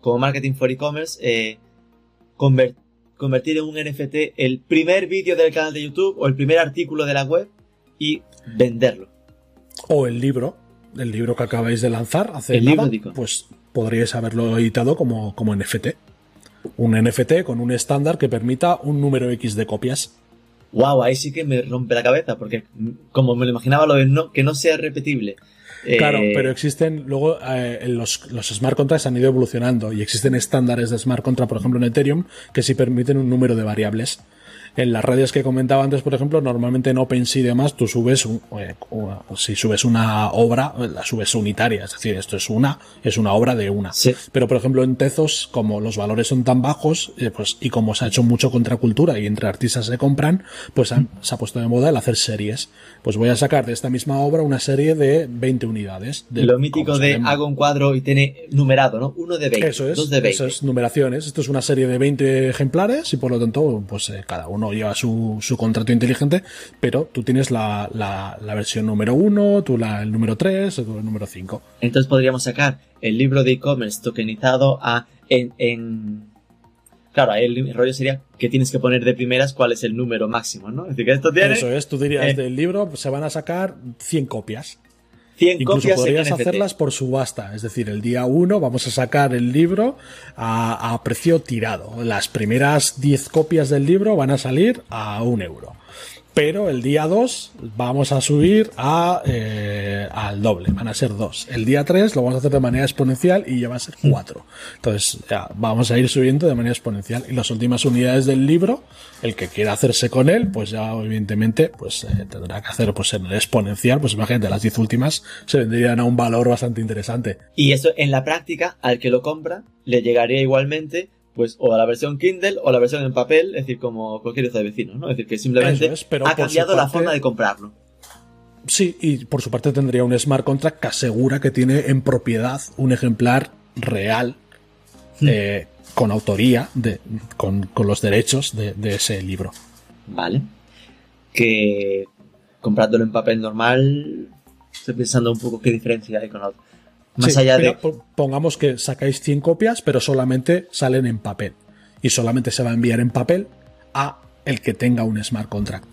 como marketing for e-commerce, eh, conver- convertir en un NFT el primer vídeo del canal de YouTube o el primer artículo de la web y venderlo. O el libro, el libro que acabáis de lanzar hace El nada, libro, pues podríais haberlo editado como, como NFT. Un NFT con un estándar que permita un número X de copias. Wow, ahí sí que me rompe la cabeza, porque como me lo imaginaba lo de no, que no sea repetible. eh, Claro, pero existen, luego eh, los, los smart contracts han ido evolucionando y existen estándares de smart contract, por ejemplo en Ethereum, que sí permiten un número de variables. En las redes que comentaba antes, por ejemplo, normalmente en OpenSea y demás, tú subes, un- eh, si subes una obra, la subes unitaria, es decir, esto es una, es una obra de una. Sí. Pero, por ejemplo, en Tezos, como los valores son tan bajos, eh, pues, y como se ha hecho mucho contracultura y entre artistas se compran, pues han- se ha puesto de moda el hacer series. Pues voy a sacar de esta misma obra una serie de 20 unidades. De, lo mítico de hago un cuadro y tiene numerado, ¿no? Uno de 20, Eso es, dos de 20. eso es, numeraciones. Esto es una serie de 20 ejemplares y por lo tanto, pues eh, cada uno lleva su, su contrato inteligente, pero tú tienes la, la, la versión número 1, tú la, el número 3, tú el número 5. Entonces podríamos sacar el libro de e-commerce tokenizado a, en, en, Claro, ahí el rollo sería que tienes que poner de primeras cuál es el número máximo, ¿no? Es decir, que esto tiene. Eso es, tú dirías eh, del libro se van a sacar 100 copias. 100 Incluso copias podrías en NFT. hacerlas por subasta, es decir, el día 1 vamos a sacar el libro a, a precio tirado. Las primeras 10 copias del libro van a salir a un euro. Pero el día 2 vamos a subir a, eh, al doble, van a ser 2. El día 3 lo vamos a hacer de manera exponencial y ya va a ser 4. Entonces ya vamos a ir subiendo de manera exponencial. Y las últimas unidades del libro, el que quiera hacerse con él, pues ya evidentemente pues eh, tendrá que hacer pues en el exponencial. Pues imagínate, las 10 últimas se vendrían a un valor bastante interesante. Y eso en la práctica, al que lo compra, le llegaría igualmente, pues, o a la versión Kindle o la versión en papel, es decir, como cualquier de vecino, ¿no? Es decir, que simplemente Eso es, pero ha cambiado la forma de comprarlo. Sí, y por su parte tendría un smart contract que asegura que tiene en propiedad un ejemplar real eh, con autoría, de, con, con los derechos de, de ese libro. Vale. Que comprándolo en papel normal, estoy pensando un poco qué diferencia hay con la otra. Más Sí, allá mira, de. po- Pongamos que sacáis 100 copias, pero solamente salen en papel. Y solamente se va a enviar en papel a el que tenga un smart contract.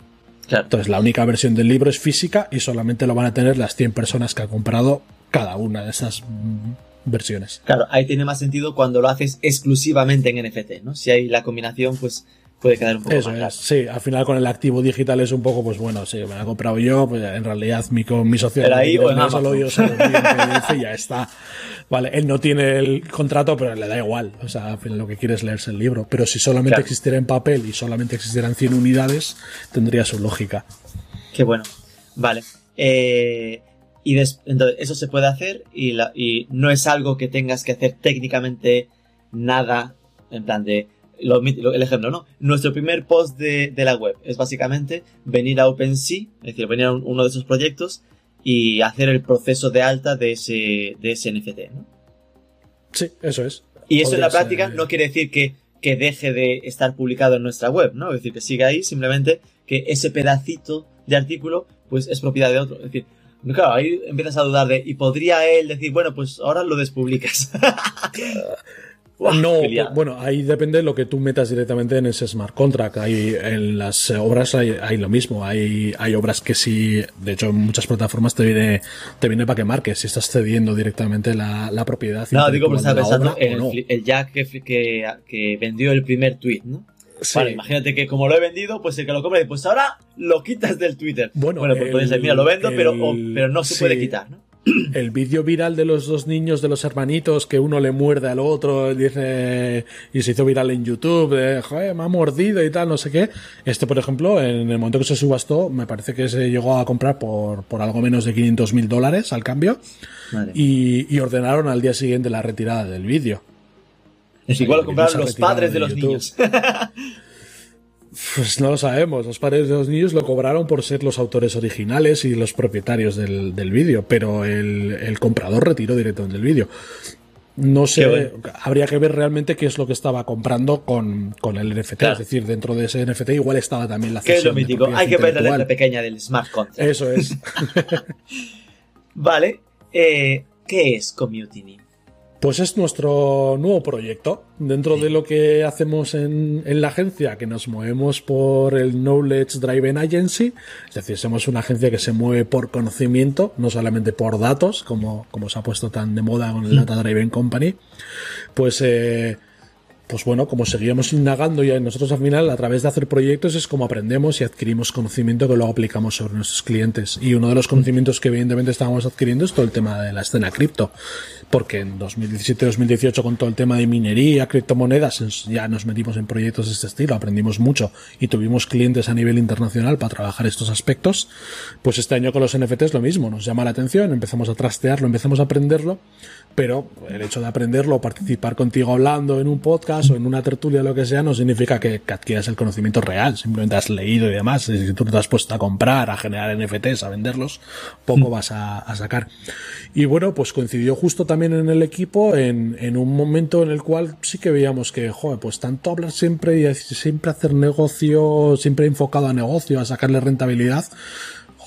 Claro. Entonces la única versión del libro es física y solamente lo van a tener las 100 personas que han comprado cada una de esas mm, versiones. Claro, ahí tiene más sentido cuando lo haces exclusivamente en NFT, ¿no? Si hay la combinación, pues puede quedar un poco Eso más es, sí, al final con el activo digital es un poco, pues bueno, sí, me lo he comprado yo, pues en realidad mi, con mi socio Pero ahí o en solo yo y ya está. Vale, él no tiene el contrato, pero le da igual. O sea, al final lo que quiere es leerse el libro. Pero si solamente Claro. existiera en papel y solamente existieran 100 unidades, tendría su lógica. Qué bueno. Vale. Eh, y des- entonces, eso se puede hacer y, la- y no es algo que tengas que hacer técnicamente nada, en plan de, lo- lo- el ejemplo, ¿no? Nuestro primer post de, de la web es básicamente venir a OpenSea, es decir, venir a un- uno de esos proyectos y hacer el proceso de alta de ese, de ese NFT, ¿no? Sí, eso es. Y eso en la práctica ser- no quiere decir que, que deje de estar publicado en nuestra web, ¿no? Es decir, que siga ahí, simplemente que ese pedacito de artículo, pues es propiedad de otro. Es decir, claro, ahí empiezas a dudar de, y podría él decir, bueno, pues ahora lo despublicas. No, bueno, ahí depende de lo que tú metas directamente en ese smart contract. Hay, en las obras hay, hay lo mismo. Hay, hay obras que sí, de hecho, en muchas plataformas te viene, te viene para que marques si estás cediendo directamente la, la propiedad. no, digo, pues intelectual estaba pensando obra el, no. fli- el Jack que, que, que vendió el primer tweet, ¿no? Sí. Vale, imagínate que como lo he vendido, pues el que lo compre, pues ahora lo quitas del Twitter. Bueno, pues el- puedes decir, mira, lo vendo, pero, o- pero no se sí. puede quitar, ¿no? El vídeo viral de los dos niños, de los hermanitos, que uno le muerde al otro, dice, y se hizo viral en YouTube, de, joder, me ha mordido y tal, no sé qué. Este, por ejemplo, en el momento que se subastó, me parece que se llegó a comprar por, por algo menos de 500 mil dólares al cambio, Madre. y, y ordenaron al día siguiente la retirada del vídeo. Es igual lo compraron los padres de los niños. Pues no lo sabemos. Los padres de los niños lo cobraron por ser los autores originales y los propietarios del, del vídeo, pero el, el comprador retiró directamente el vídeo. No sé, bueno. habría que ver realmente qué es lo que estaba comprando con, con el NFT. Claro. Es decir, dentro de ese NFT igual estaba también la Que es lo cesión mítico. Hay que ver la letra pequeña del smart contract. Eso es. Vale. Eh, ¿Qué es Community? Pues es nuestro nuevo proyecto. Dentro de lo que hacemos en, en la agencia, que nos movemos por el Knowledge Driven Agency, es decir, somos una agencia que se mueve por conocimiento, no solamente por datos, como, como se ha puesto tan de moda con el Data Driven Company, pues eh, pues bueno, como seguimos indagando y nosotros al final a través de hacer proyectos es como aprendemos y adquirimos conocimiento que luego aplicamos sobre nuestros clientes. Y uno de los conocimientos que evidentemente estábamos adquiriendo es todo el tema de la escena cripto. Porque en 2017-2018 con todo el tema de minería, criptomonedas, ya nos metimos en proyectos de este estilo, aprendimos mucho y tuvimos clientes a nivel internacional para trabajar estos aspectos. Pues este año con los NFTs lo mismo, nos llama la atención, empezamos a trastearlo, empezamos a aprenderlo, pero el hecho de aprenderlo o participar contigo hablando en un podcast o en una tertulia, lo que sea, no significa que, que adquieras el conocimiento real. Simplemente has leído y demás. Si tú te has puesto a comprar, a generar NFTs, a venderlos, poco vas a, a sacar. Y bueno, pues coincidió justo también en el equipo en, en un momento en el cual sí que veíamos que, joder, pues tanto hablar siempre y siempre hacer negocio, siempre enfocado a negocio, a sacarle rentabilidad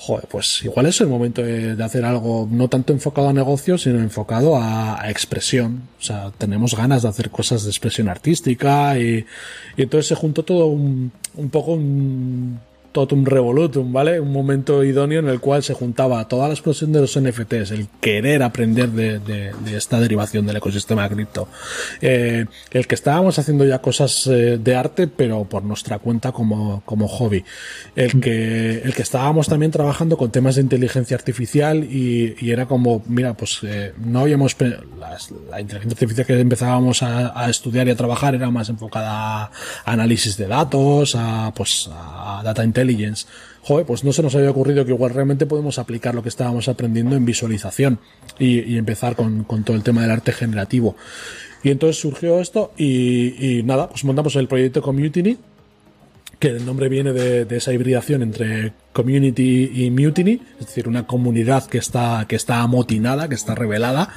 joder, pues igual es el momento de, hacer algo no tanto enfocado a negocio, sino enfocado a, expresión. O sea, tenemos ganas de hacer cosas de expresión artística y, entonces se juntó todo un, un poco un totum revolutum, ¿vale? Un momento idóneo en el cual se juntaba toda la explosión de los NFTs, el querer aprender de, esta derivación del ecosistema cripto, eh, el que estábamos haciendo ya cosas eh, de arte, pero por nuestra cuenta como, como hobby, el que, el que estábamos también trabajando con temas de inteligencia artificial y, era como, mira, pues eh, no habíamos, la inteligencia artificial que empezábamos a, estudiar y a trabajar era más enfocada a análisis de datos, a, pues, a data intelligence, intelligence, joder, pues no se nos había ocurrido que igual realmente podemos aplicar lo que estábamos aprendiendo en visualización y, empezar con, todo el tema del arte generativo. Y entonces surgió esto y, nada, pues montamos el proyecto Community que el nombre viene de, esa hibridación entre community y mutiny, es decir, una comunidad que está, que está amotinada, que está revelada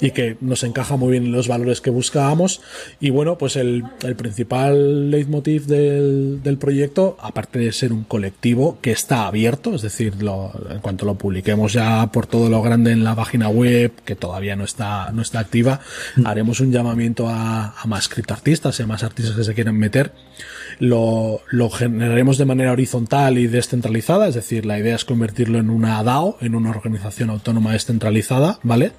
y que nos encaja muy bien en los valores que buscábamos. Y bueno, pues el, principal leitmotiv del, del, proyecto, aparte de ser un colectivo que está abierto, es decir, en cuanto lo publiquemos ya por todo lo grande en la página web, que todavía no está, no está activa, haremos un llamamiento a, a más criptoartistas y a más artistas que se quieran meter lo, lo generaremos de manera horizontal y descentralizada, es decir, la idea es convertirlo en una DAO, en una organización autónoma descentralizada, ¿vale?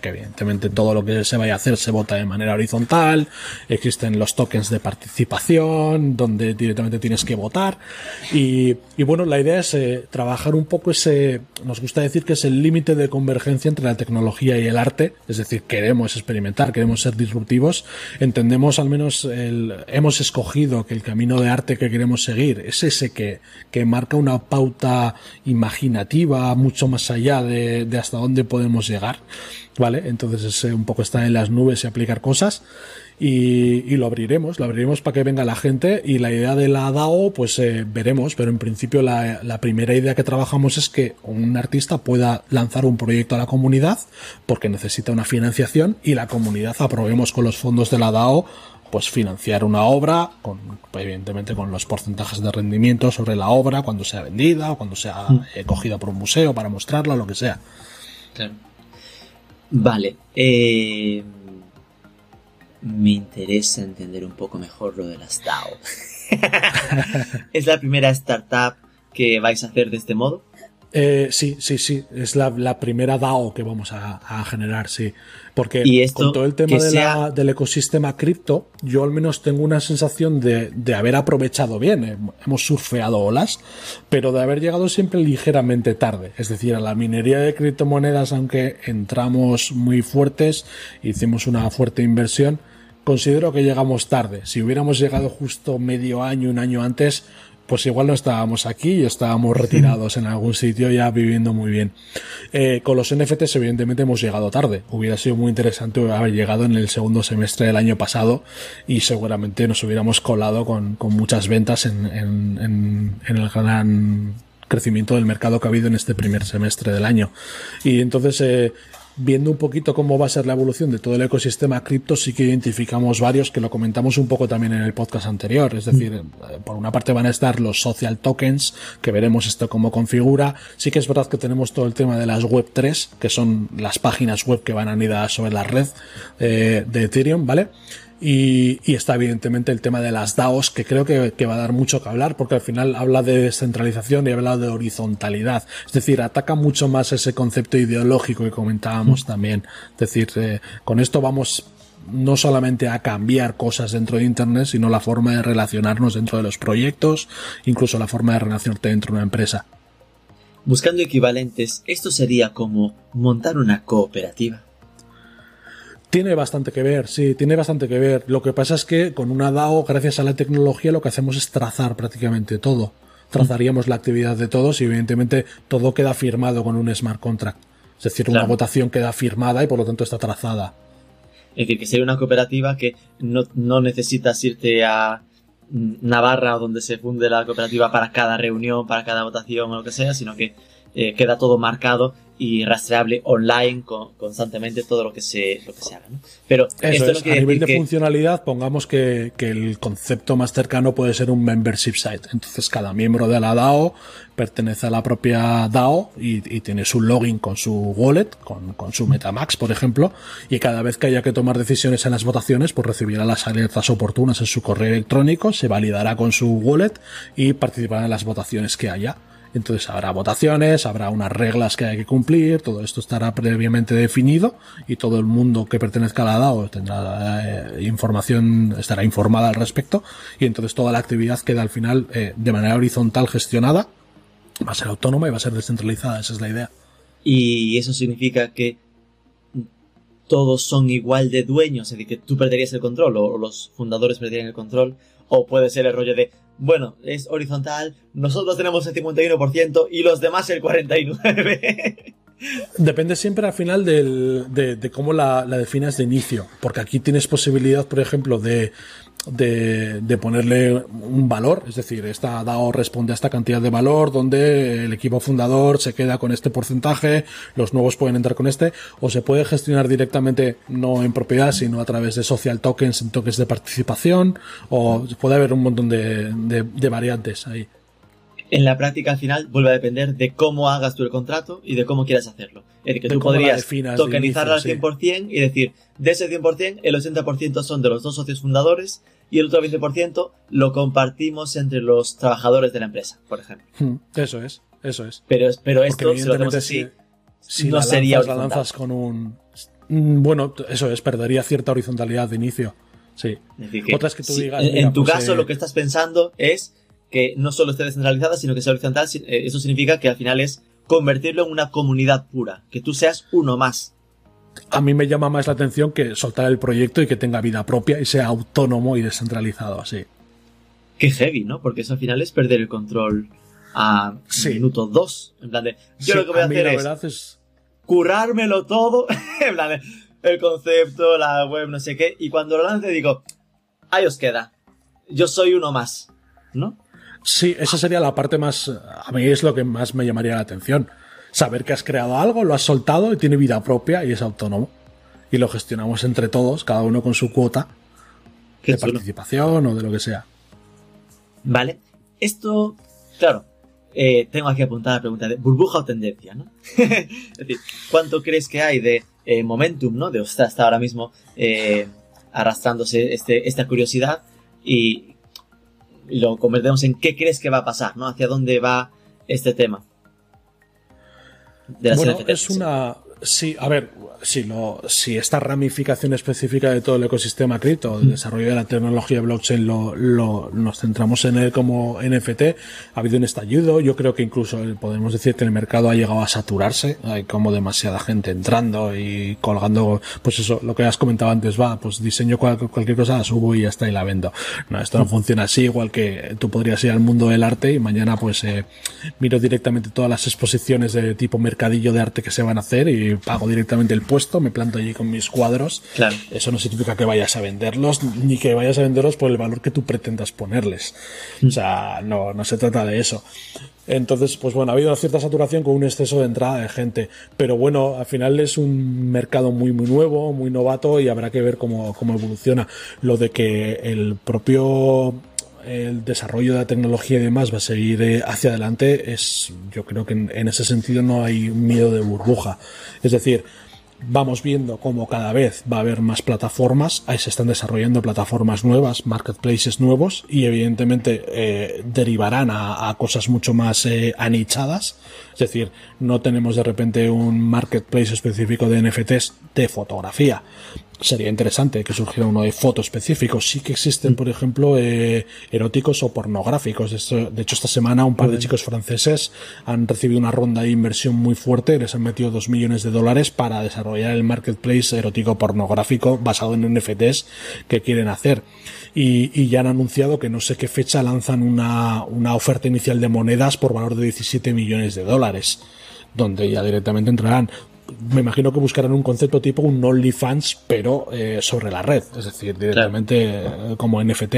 que evidentemente todo lo que se vaya a hacer se vota de manera horizontal, existen los tokens de participación, donde directamente tienes que votar, y, bueno, la idea es eh, trabajar un poco ese, nos gusta decir que es el límite de convergencia entre la tecnología y el arte, es decir, queremos experimentar, queremos ser disruptivos, entendemos al menos, el, hemos escogido que el camino de arte que queremos seguir es ese que, que marca una pauta imaginativa mucho más allá de, de hasta dónde podemos llegar. ¿vale? Entonces es un poco estar en las nubes y aplicar cosas. Y, lo abriremos, lo abriremos para que venga la gente y la idea de la DAO pues eh, veremos, pero en principio la, la, primera idea que trabajamos es que un artista pueda lanzar un proyecto a la comunidad porque necesita una financiación y la comunidad aprobemos con los fondos de la DAO pues financiar una obra, con, evidentemente con los porcentajes de rendimiento sobre la obra cuando sea vendida o cuando sea mm. eh, cogida por un museo para mostrarla o lo que sea. Vale. Eh, me interesa entender un poco mejor lo de las DAO. ¿Es la primera startup que vais a hacer de este modo? Eh, sí, sí, sí. Es la, primera DAO que vamos a, generar, sí. Porque con todo el tema del ecosistema cripto, yo al menos tengo una sensación de, haber aprovechado bien. Hemos surfeado olas, pero de haber llegado siempre ligeramente tarde. Es decir, a la minería de criptomonedas, aunque entramos muy fuertes, hicimos una fuerte inversión, considero que llegamos tarde. Si hubiéramos llegado justo medio año, un año antes, pues igual no estábamos aquí y estábamos retirados en algún sitio ya viviendo muy bien. Eh, con los NFTs evidentemente hemos llegado tarde. Hubiera sido muy interesante haber llegado en el segundo semestre del año pasado y seguramente nos hubiéramos colado con, muchas ventas en, en el gran crecimiento del mercado que ha habido en este primer semestre del año. Y entonces eh, viendo un poquito cómo va a ser la evolución de todo el ecosistema cripto, sí que identificamos varios que lo comentamos un poco también en el podcast anterior. Es decir, eh, por una parte van a estar los social tokens, que veremos esto cómo configura. Sí que es verdad que tenemos todo el tema de las web 3, que son las páginas web que van a ir sobre la red eh, de Ethereum, ¿vale? Y, está evidentemente el tema de las DAOs, que creo que, va a dar mucho que hablar, porque al final habla de descentralización y habla de horizontalidad. Es decir, ataca mucho más ese concepto ideológico que comentábamos mm. también. Es decir, eh, con esto vamos no solamente a cambiar cosas dentro de Internet, sino la forma de relacionarnos dentro de los proyectos, incluso la forma de relacionarte dentro de una empresa. Buscando equivalentes, esto sería como montar una cooperativa. Tiene bastante que ver, sí, tiene bastante que ver. Lo que pasa es que con una DAO, gracias a la tecnología, lo que hacemos es trazar prácticamente todo. Trazaríamos la actividad de todos y evidentemente todo queda firmado con un smart contract. Es decir, una votación queda firmada y por lo tanto está trazada. Es decir, que sería una cooperativa que no, necesitas irte a Navarra o donde se funde la cooperativa para cada reunión, para cada votación o lo que sea, sino que eh, queda todo marcado y rastreable online constantemente todo lo que se, lo que se haga. ¿no? Pero esto es, a nivel de funcionalidad, pongamos que, que, el concepto más cercano puede ser un membership site. Entonces, cada miembro de la DAO pertenece a la propia DAO y, y tiene su login con su wallet, con, con, su Metamax, por ejemplo, y cada vez que haya que tomar decisiones en las votaciones, pues recibirá las alertas oportunas en su correo electrónico, se validará con su wallet y participará en las votaciones que haya. Entonces habrá votaciones, habrá unas reglas que hay que cumplir, todo esto estará previamente definido y todo el mundo que pertenezca a la DAO tendrá eh, información, estará informada al respecto y entonces toda la actividad queda al final eh, de manera horizontal gestionada, va a ser autónoma y va a ser descentralizada, esa es la idea. Y eso significa que todos son igual de dueños, es decir, que tú perderías el control o los fundadores perderían el control, o puede ser el rollo de bueno, es horizontal, nosotros tenemos el 51% y los demás el 49%. Depende siempre al final del, de, cómo la, la definas de inicio, porque aquí tienes posibilidad, por ejemplo, de de, de, ponerle un valor, es decir, esta DAO responde a esta cantidad de valor donde el equipo fundador se queda con este porcentaje, los nuevos pueden entrar con este, o se puede gestionar directamente no en propiedad, sino a través de social tokens, en tokens de participación, o puede haber un montón de, de, de variantes ahí en la práctica al final vuelve a depender de cómo hagas tú el contrato y de cómo quieras hacerlo. Es decir, que tú podrías tokenizarla al 100% y decir, de ese 100%, el 80% son de los dos socios fundadores y el otro 20% lo compartimos entre los trabajadores de la empresa, por ejemplo. Hmm, eso es, eso es. Pero, pero esto, si lo hacemos así, si, no sería lanzas, la lanzas con un... Mm, bueno, eso es, perdería cierta horizontalidad de inicio. Sí. Otras que tú digas... En, tu pues, caso, eh, lo que estás pensando es que no solo esté descentralizada, sino que sea horizontal. Eh, eso significa que al final es convertirlo en una comunidad pura, que tú seas uno más. A mí me llama más la atención que soltar el proyecto y que tenga vida propia y sea autónomo y descentralizado así. Qué heavy, ¿no? Porque eso al final es perder el control a minuto dos. En plan de, yo lo que voy a, hacer es, currármelo todo. en plan de, el concepto, la web, no sé qué. Y cuando lo lance digo, ahí os queda. Yo soy uno más. ¿No? Sí, esa sería la parte más, a mí es lo que más me llamaría la atención. Saber que has creado algo, lo has soltado y tiene vida propia y es autónomo. Y lo gestionamos entre todos, cada uno con su cuota de participación o de lo que sea. Vale. Esto, claro, eh, tengo aquí apuntada la pregunta de burbuja o tendencia, ¿no? es decir, ¿cuánto crees que hay de eh, momentum, ¿no? De hasta, hasta ahora mismo eh, arrastrándose este, esta curiosidad y y lo convertimos en qué crees que va a pasar, ¿no? Hacia dónde va este tema. bueno, es una. Sí, a ver, si, lo, si esta ramificación específica de todo el ecosistema cripto, el mm. desarrollo de la tecnología blockchain, lo, lo, nos centramos en él como NFT, ha habido un estallido. Yo creo que incluso podemos decir que el mercado ha llegado a saturarse. Hay como demasiada gente entrando y colgando, pues eso, lo que has comentado antes, va, pues diseño cualquier cosa, la subo y ya está y la vendo. No, esto no mm. funciona así, igual que tú podrías ir al mundo del arte y mañana pues eh, miro directamente todas las exposiciones de tipo mercadillo de arte que se van a hacer y pago directamente el puesto, me planto allí con mis cuadros. Claro. Eso no significa que vayas a venderlos, ni que vayas a venderlos por el valor que tú pretendas ponerles. O sea, no, no se trata de eso. Entonces, pues bueno, ha habido una cierta saturación con un exceso de entrada de gente. Pero bueno, al final es un mercado muy, muy nuevo, muy novato y habrá que ver cómo, cómo evoluciona. Lo de que el propio el desarrollo de la tecnología y demás va a seguir eh, hacia adelante es yo creo que en, ese sentido no hay miedo de burbuja es decir vamos viendo cómo cada vez va a haber más plataformas, ahí se están desarrollando plataformas nuevas, marketplaces nuevos y evidentemente eh, derivarán a, cosas mucho más eh, anichadas. Es decir, no tenemos de repente un marketplace específico de NFTs de fotografía, sería interesante que surgiera uno de foto específico. Sí que existen, por ejemplo, eh, eróticos o pornográficos. De hecho, esta semana un par de chicos franceses han recibido una ronda de inversión muy fuerte. Les han metido dos millones de dólares para desarrollar el marketplace erótico pornográfico basado en NFTs que quieren hacer. Y, y ya han anunciado que no sé qué fecha lanzan una, una oferta inicial de monedas por valor de 17 millones de dólares donde ya directamente entrarán me imagino que buscarán un concepto tipo un OnlyFans, pero eh, sobre la red, es decir, directamente eh, como NFT.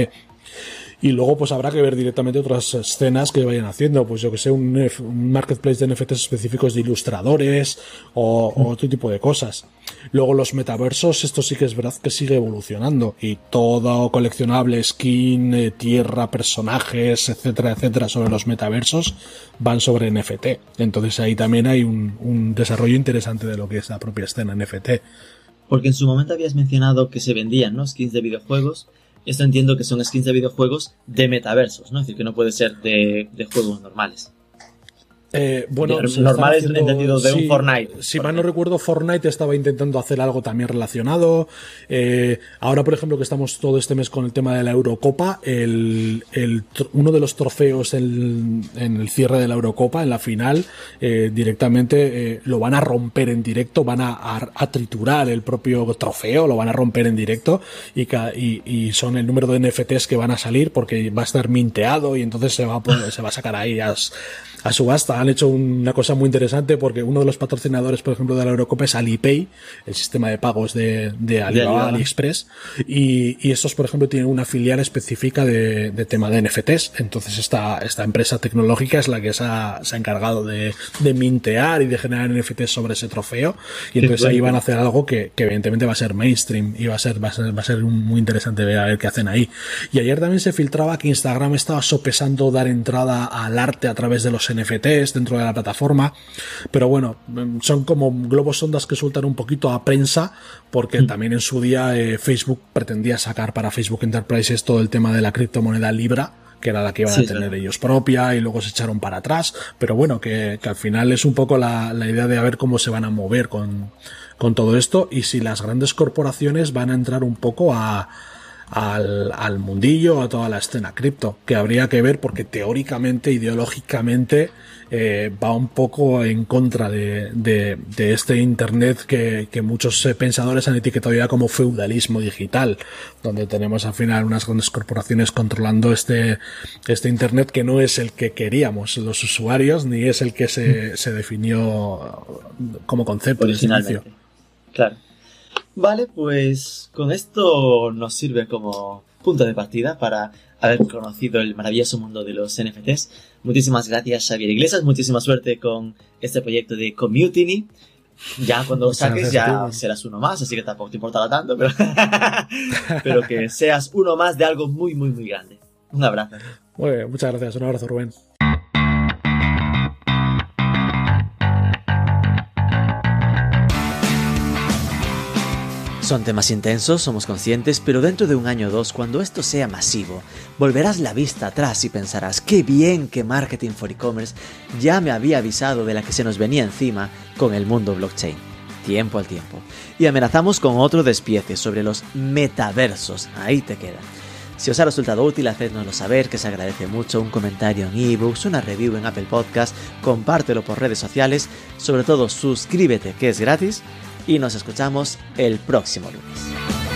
Y luego, pues habrá que ver directamente otras escenas que vayan haciendo. Pues yo que sé, un, un marketplace de NFTs específicos de ilustradores o, otro tipo de cosas. Luego, los metaversos, esto sí que es verdad que sigue evolucionando. Y todo coleccionable, skin, eh, tierra, personajes, etcétera, etcétera, sobre los metaversos van sobre NFT. Entonces ahí también hay un, un desarrollo interesante de lo que es la propia escena NFT. Porque en su momento habías mencionado que se vendían, ¿no? Skins de videojuegos esto entiendo que son skins de videojuegos de metaversos, ¿no? Es decir, que no puede ser de, de juegos normales. Eh, bueno, normal es entendido de un Fortnite. Si mal no recuerdo, Fortnite estaba intentando hacer algo también relacionado. Eh, ahora, por ejemplo, que estamos todo este mes con el tema de la Eurocopa, el, uno de los trofeos en, el cierre de la Eurocopa, en la final, eh, directamente lo van a romper en directo, van a, triturar el propio trofeo, lo van a romper en directo y, y, son el número de NFTs que van a salir porque va a estar minteado y entonces se va a, se va a sacar ahí a, a subasta. Han hecho una cosa muy interesante porque uno de los patrocinadores, por ejemplo, de la Eurocopa es Alipay, el sistema de pagos de, de Alibaba, AliExpress. Y, y, estos, por ejemplo, tienen una filial específica de, de, tema de NFTs. Entonces, esta, esta empresa tecnológica es la que se ha, se ha encargado de, de, mintear y de generar NFTs sobre ese trofeo. Y entonces ahí van a hacer algo que, que, evidentemente va a ser mainstream y va a ser, va a ser, va a ser muy interesante ver a ver qué hacen ahí. Y ayer también se filtraba que Instagram estaba sopesando dar entrada al arte a través de los NFTs dentro de la plataforma. Pero bueno, son como globos sondas que sueltan un poquito a prensa, porque mm. también en su día eh, Facebook pretendía sacar para Facebook Enterprises todo el tema de la criptomoneda Libra que era la que iban a tener ellos propia y luego se echaron para atrás, pero bueno, que, al final es un poco la, la, idea de a ver cómo se van a mover con, con todo esto y si las grandes corporaciones van a entrar un poco a, al, al mundillo, a toda la escena cripto, que habría que ver porque teóricamente, ideológicamente, eh, va un poco en contra de, de, de este Internet que, que muchos eh, pensadores han etiquetado ya como feudalismo digital, donde tenemos al final unas grandes corporaciones controlando este, este Internet que no es el que queríamos los usuarios, ni es el que se, mm. se definió como concepto originalmente. Claro. Vale, pues con esto nos sirve como punto de partida para haber conocido el maravilloso mundo de los NFTs. Muchísimas gracias, Xavier Iglesias. Muchísima suerte con este proyecto de Community. Ya cuando lo saques ya serás uno más, así que tampoco te importará tanto, pero, pero que seas uno más de algo muy, muy, muy grande. Un abrazo. Muy bien, muchas gracias. Un abrazo, Rubén. Son temas intensos, somos conscientes, pero dentro de un año o dos, cuando esto sea masivo, volverás la vista atrás y pensarás, qué bien que Marketing for E-Commerce ya me había avisado de la que se nos venía encima con el mundo blockchain. Tiempo al tiempo. Y amenazamos con otro despiece sobre los metaversos. Ahí te queda. Si os ha resultado útil, hacednoslo saber, que se agradece mucho un comentario en ebooks, una review en Apple Podcast, compártelo por redes sociales, sobre todo suscríbete que es gratis y nos escuchamos el próximo lunes.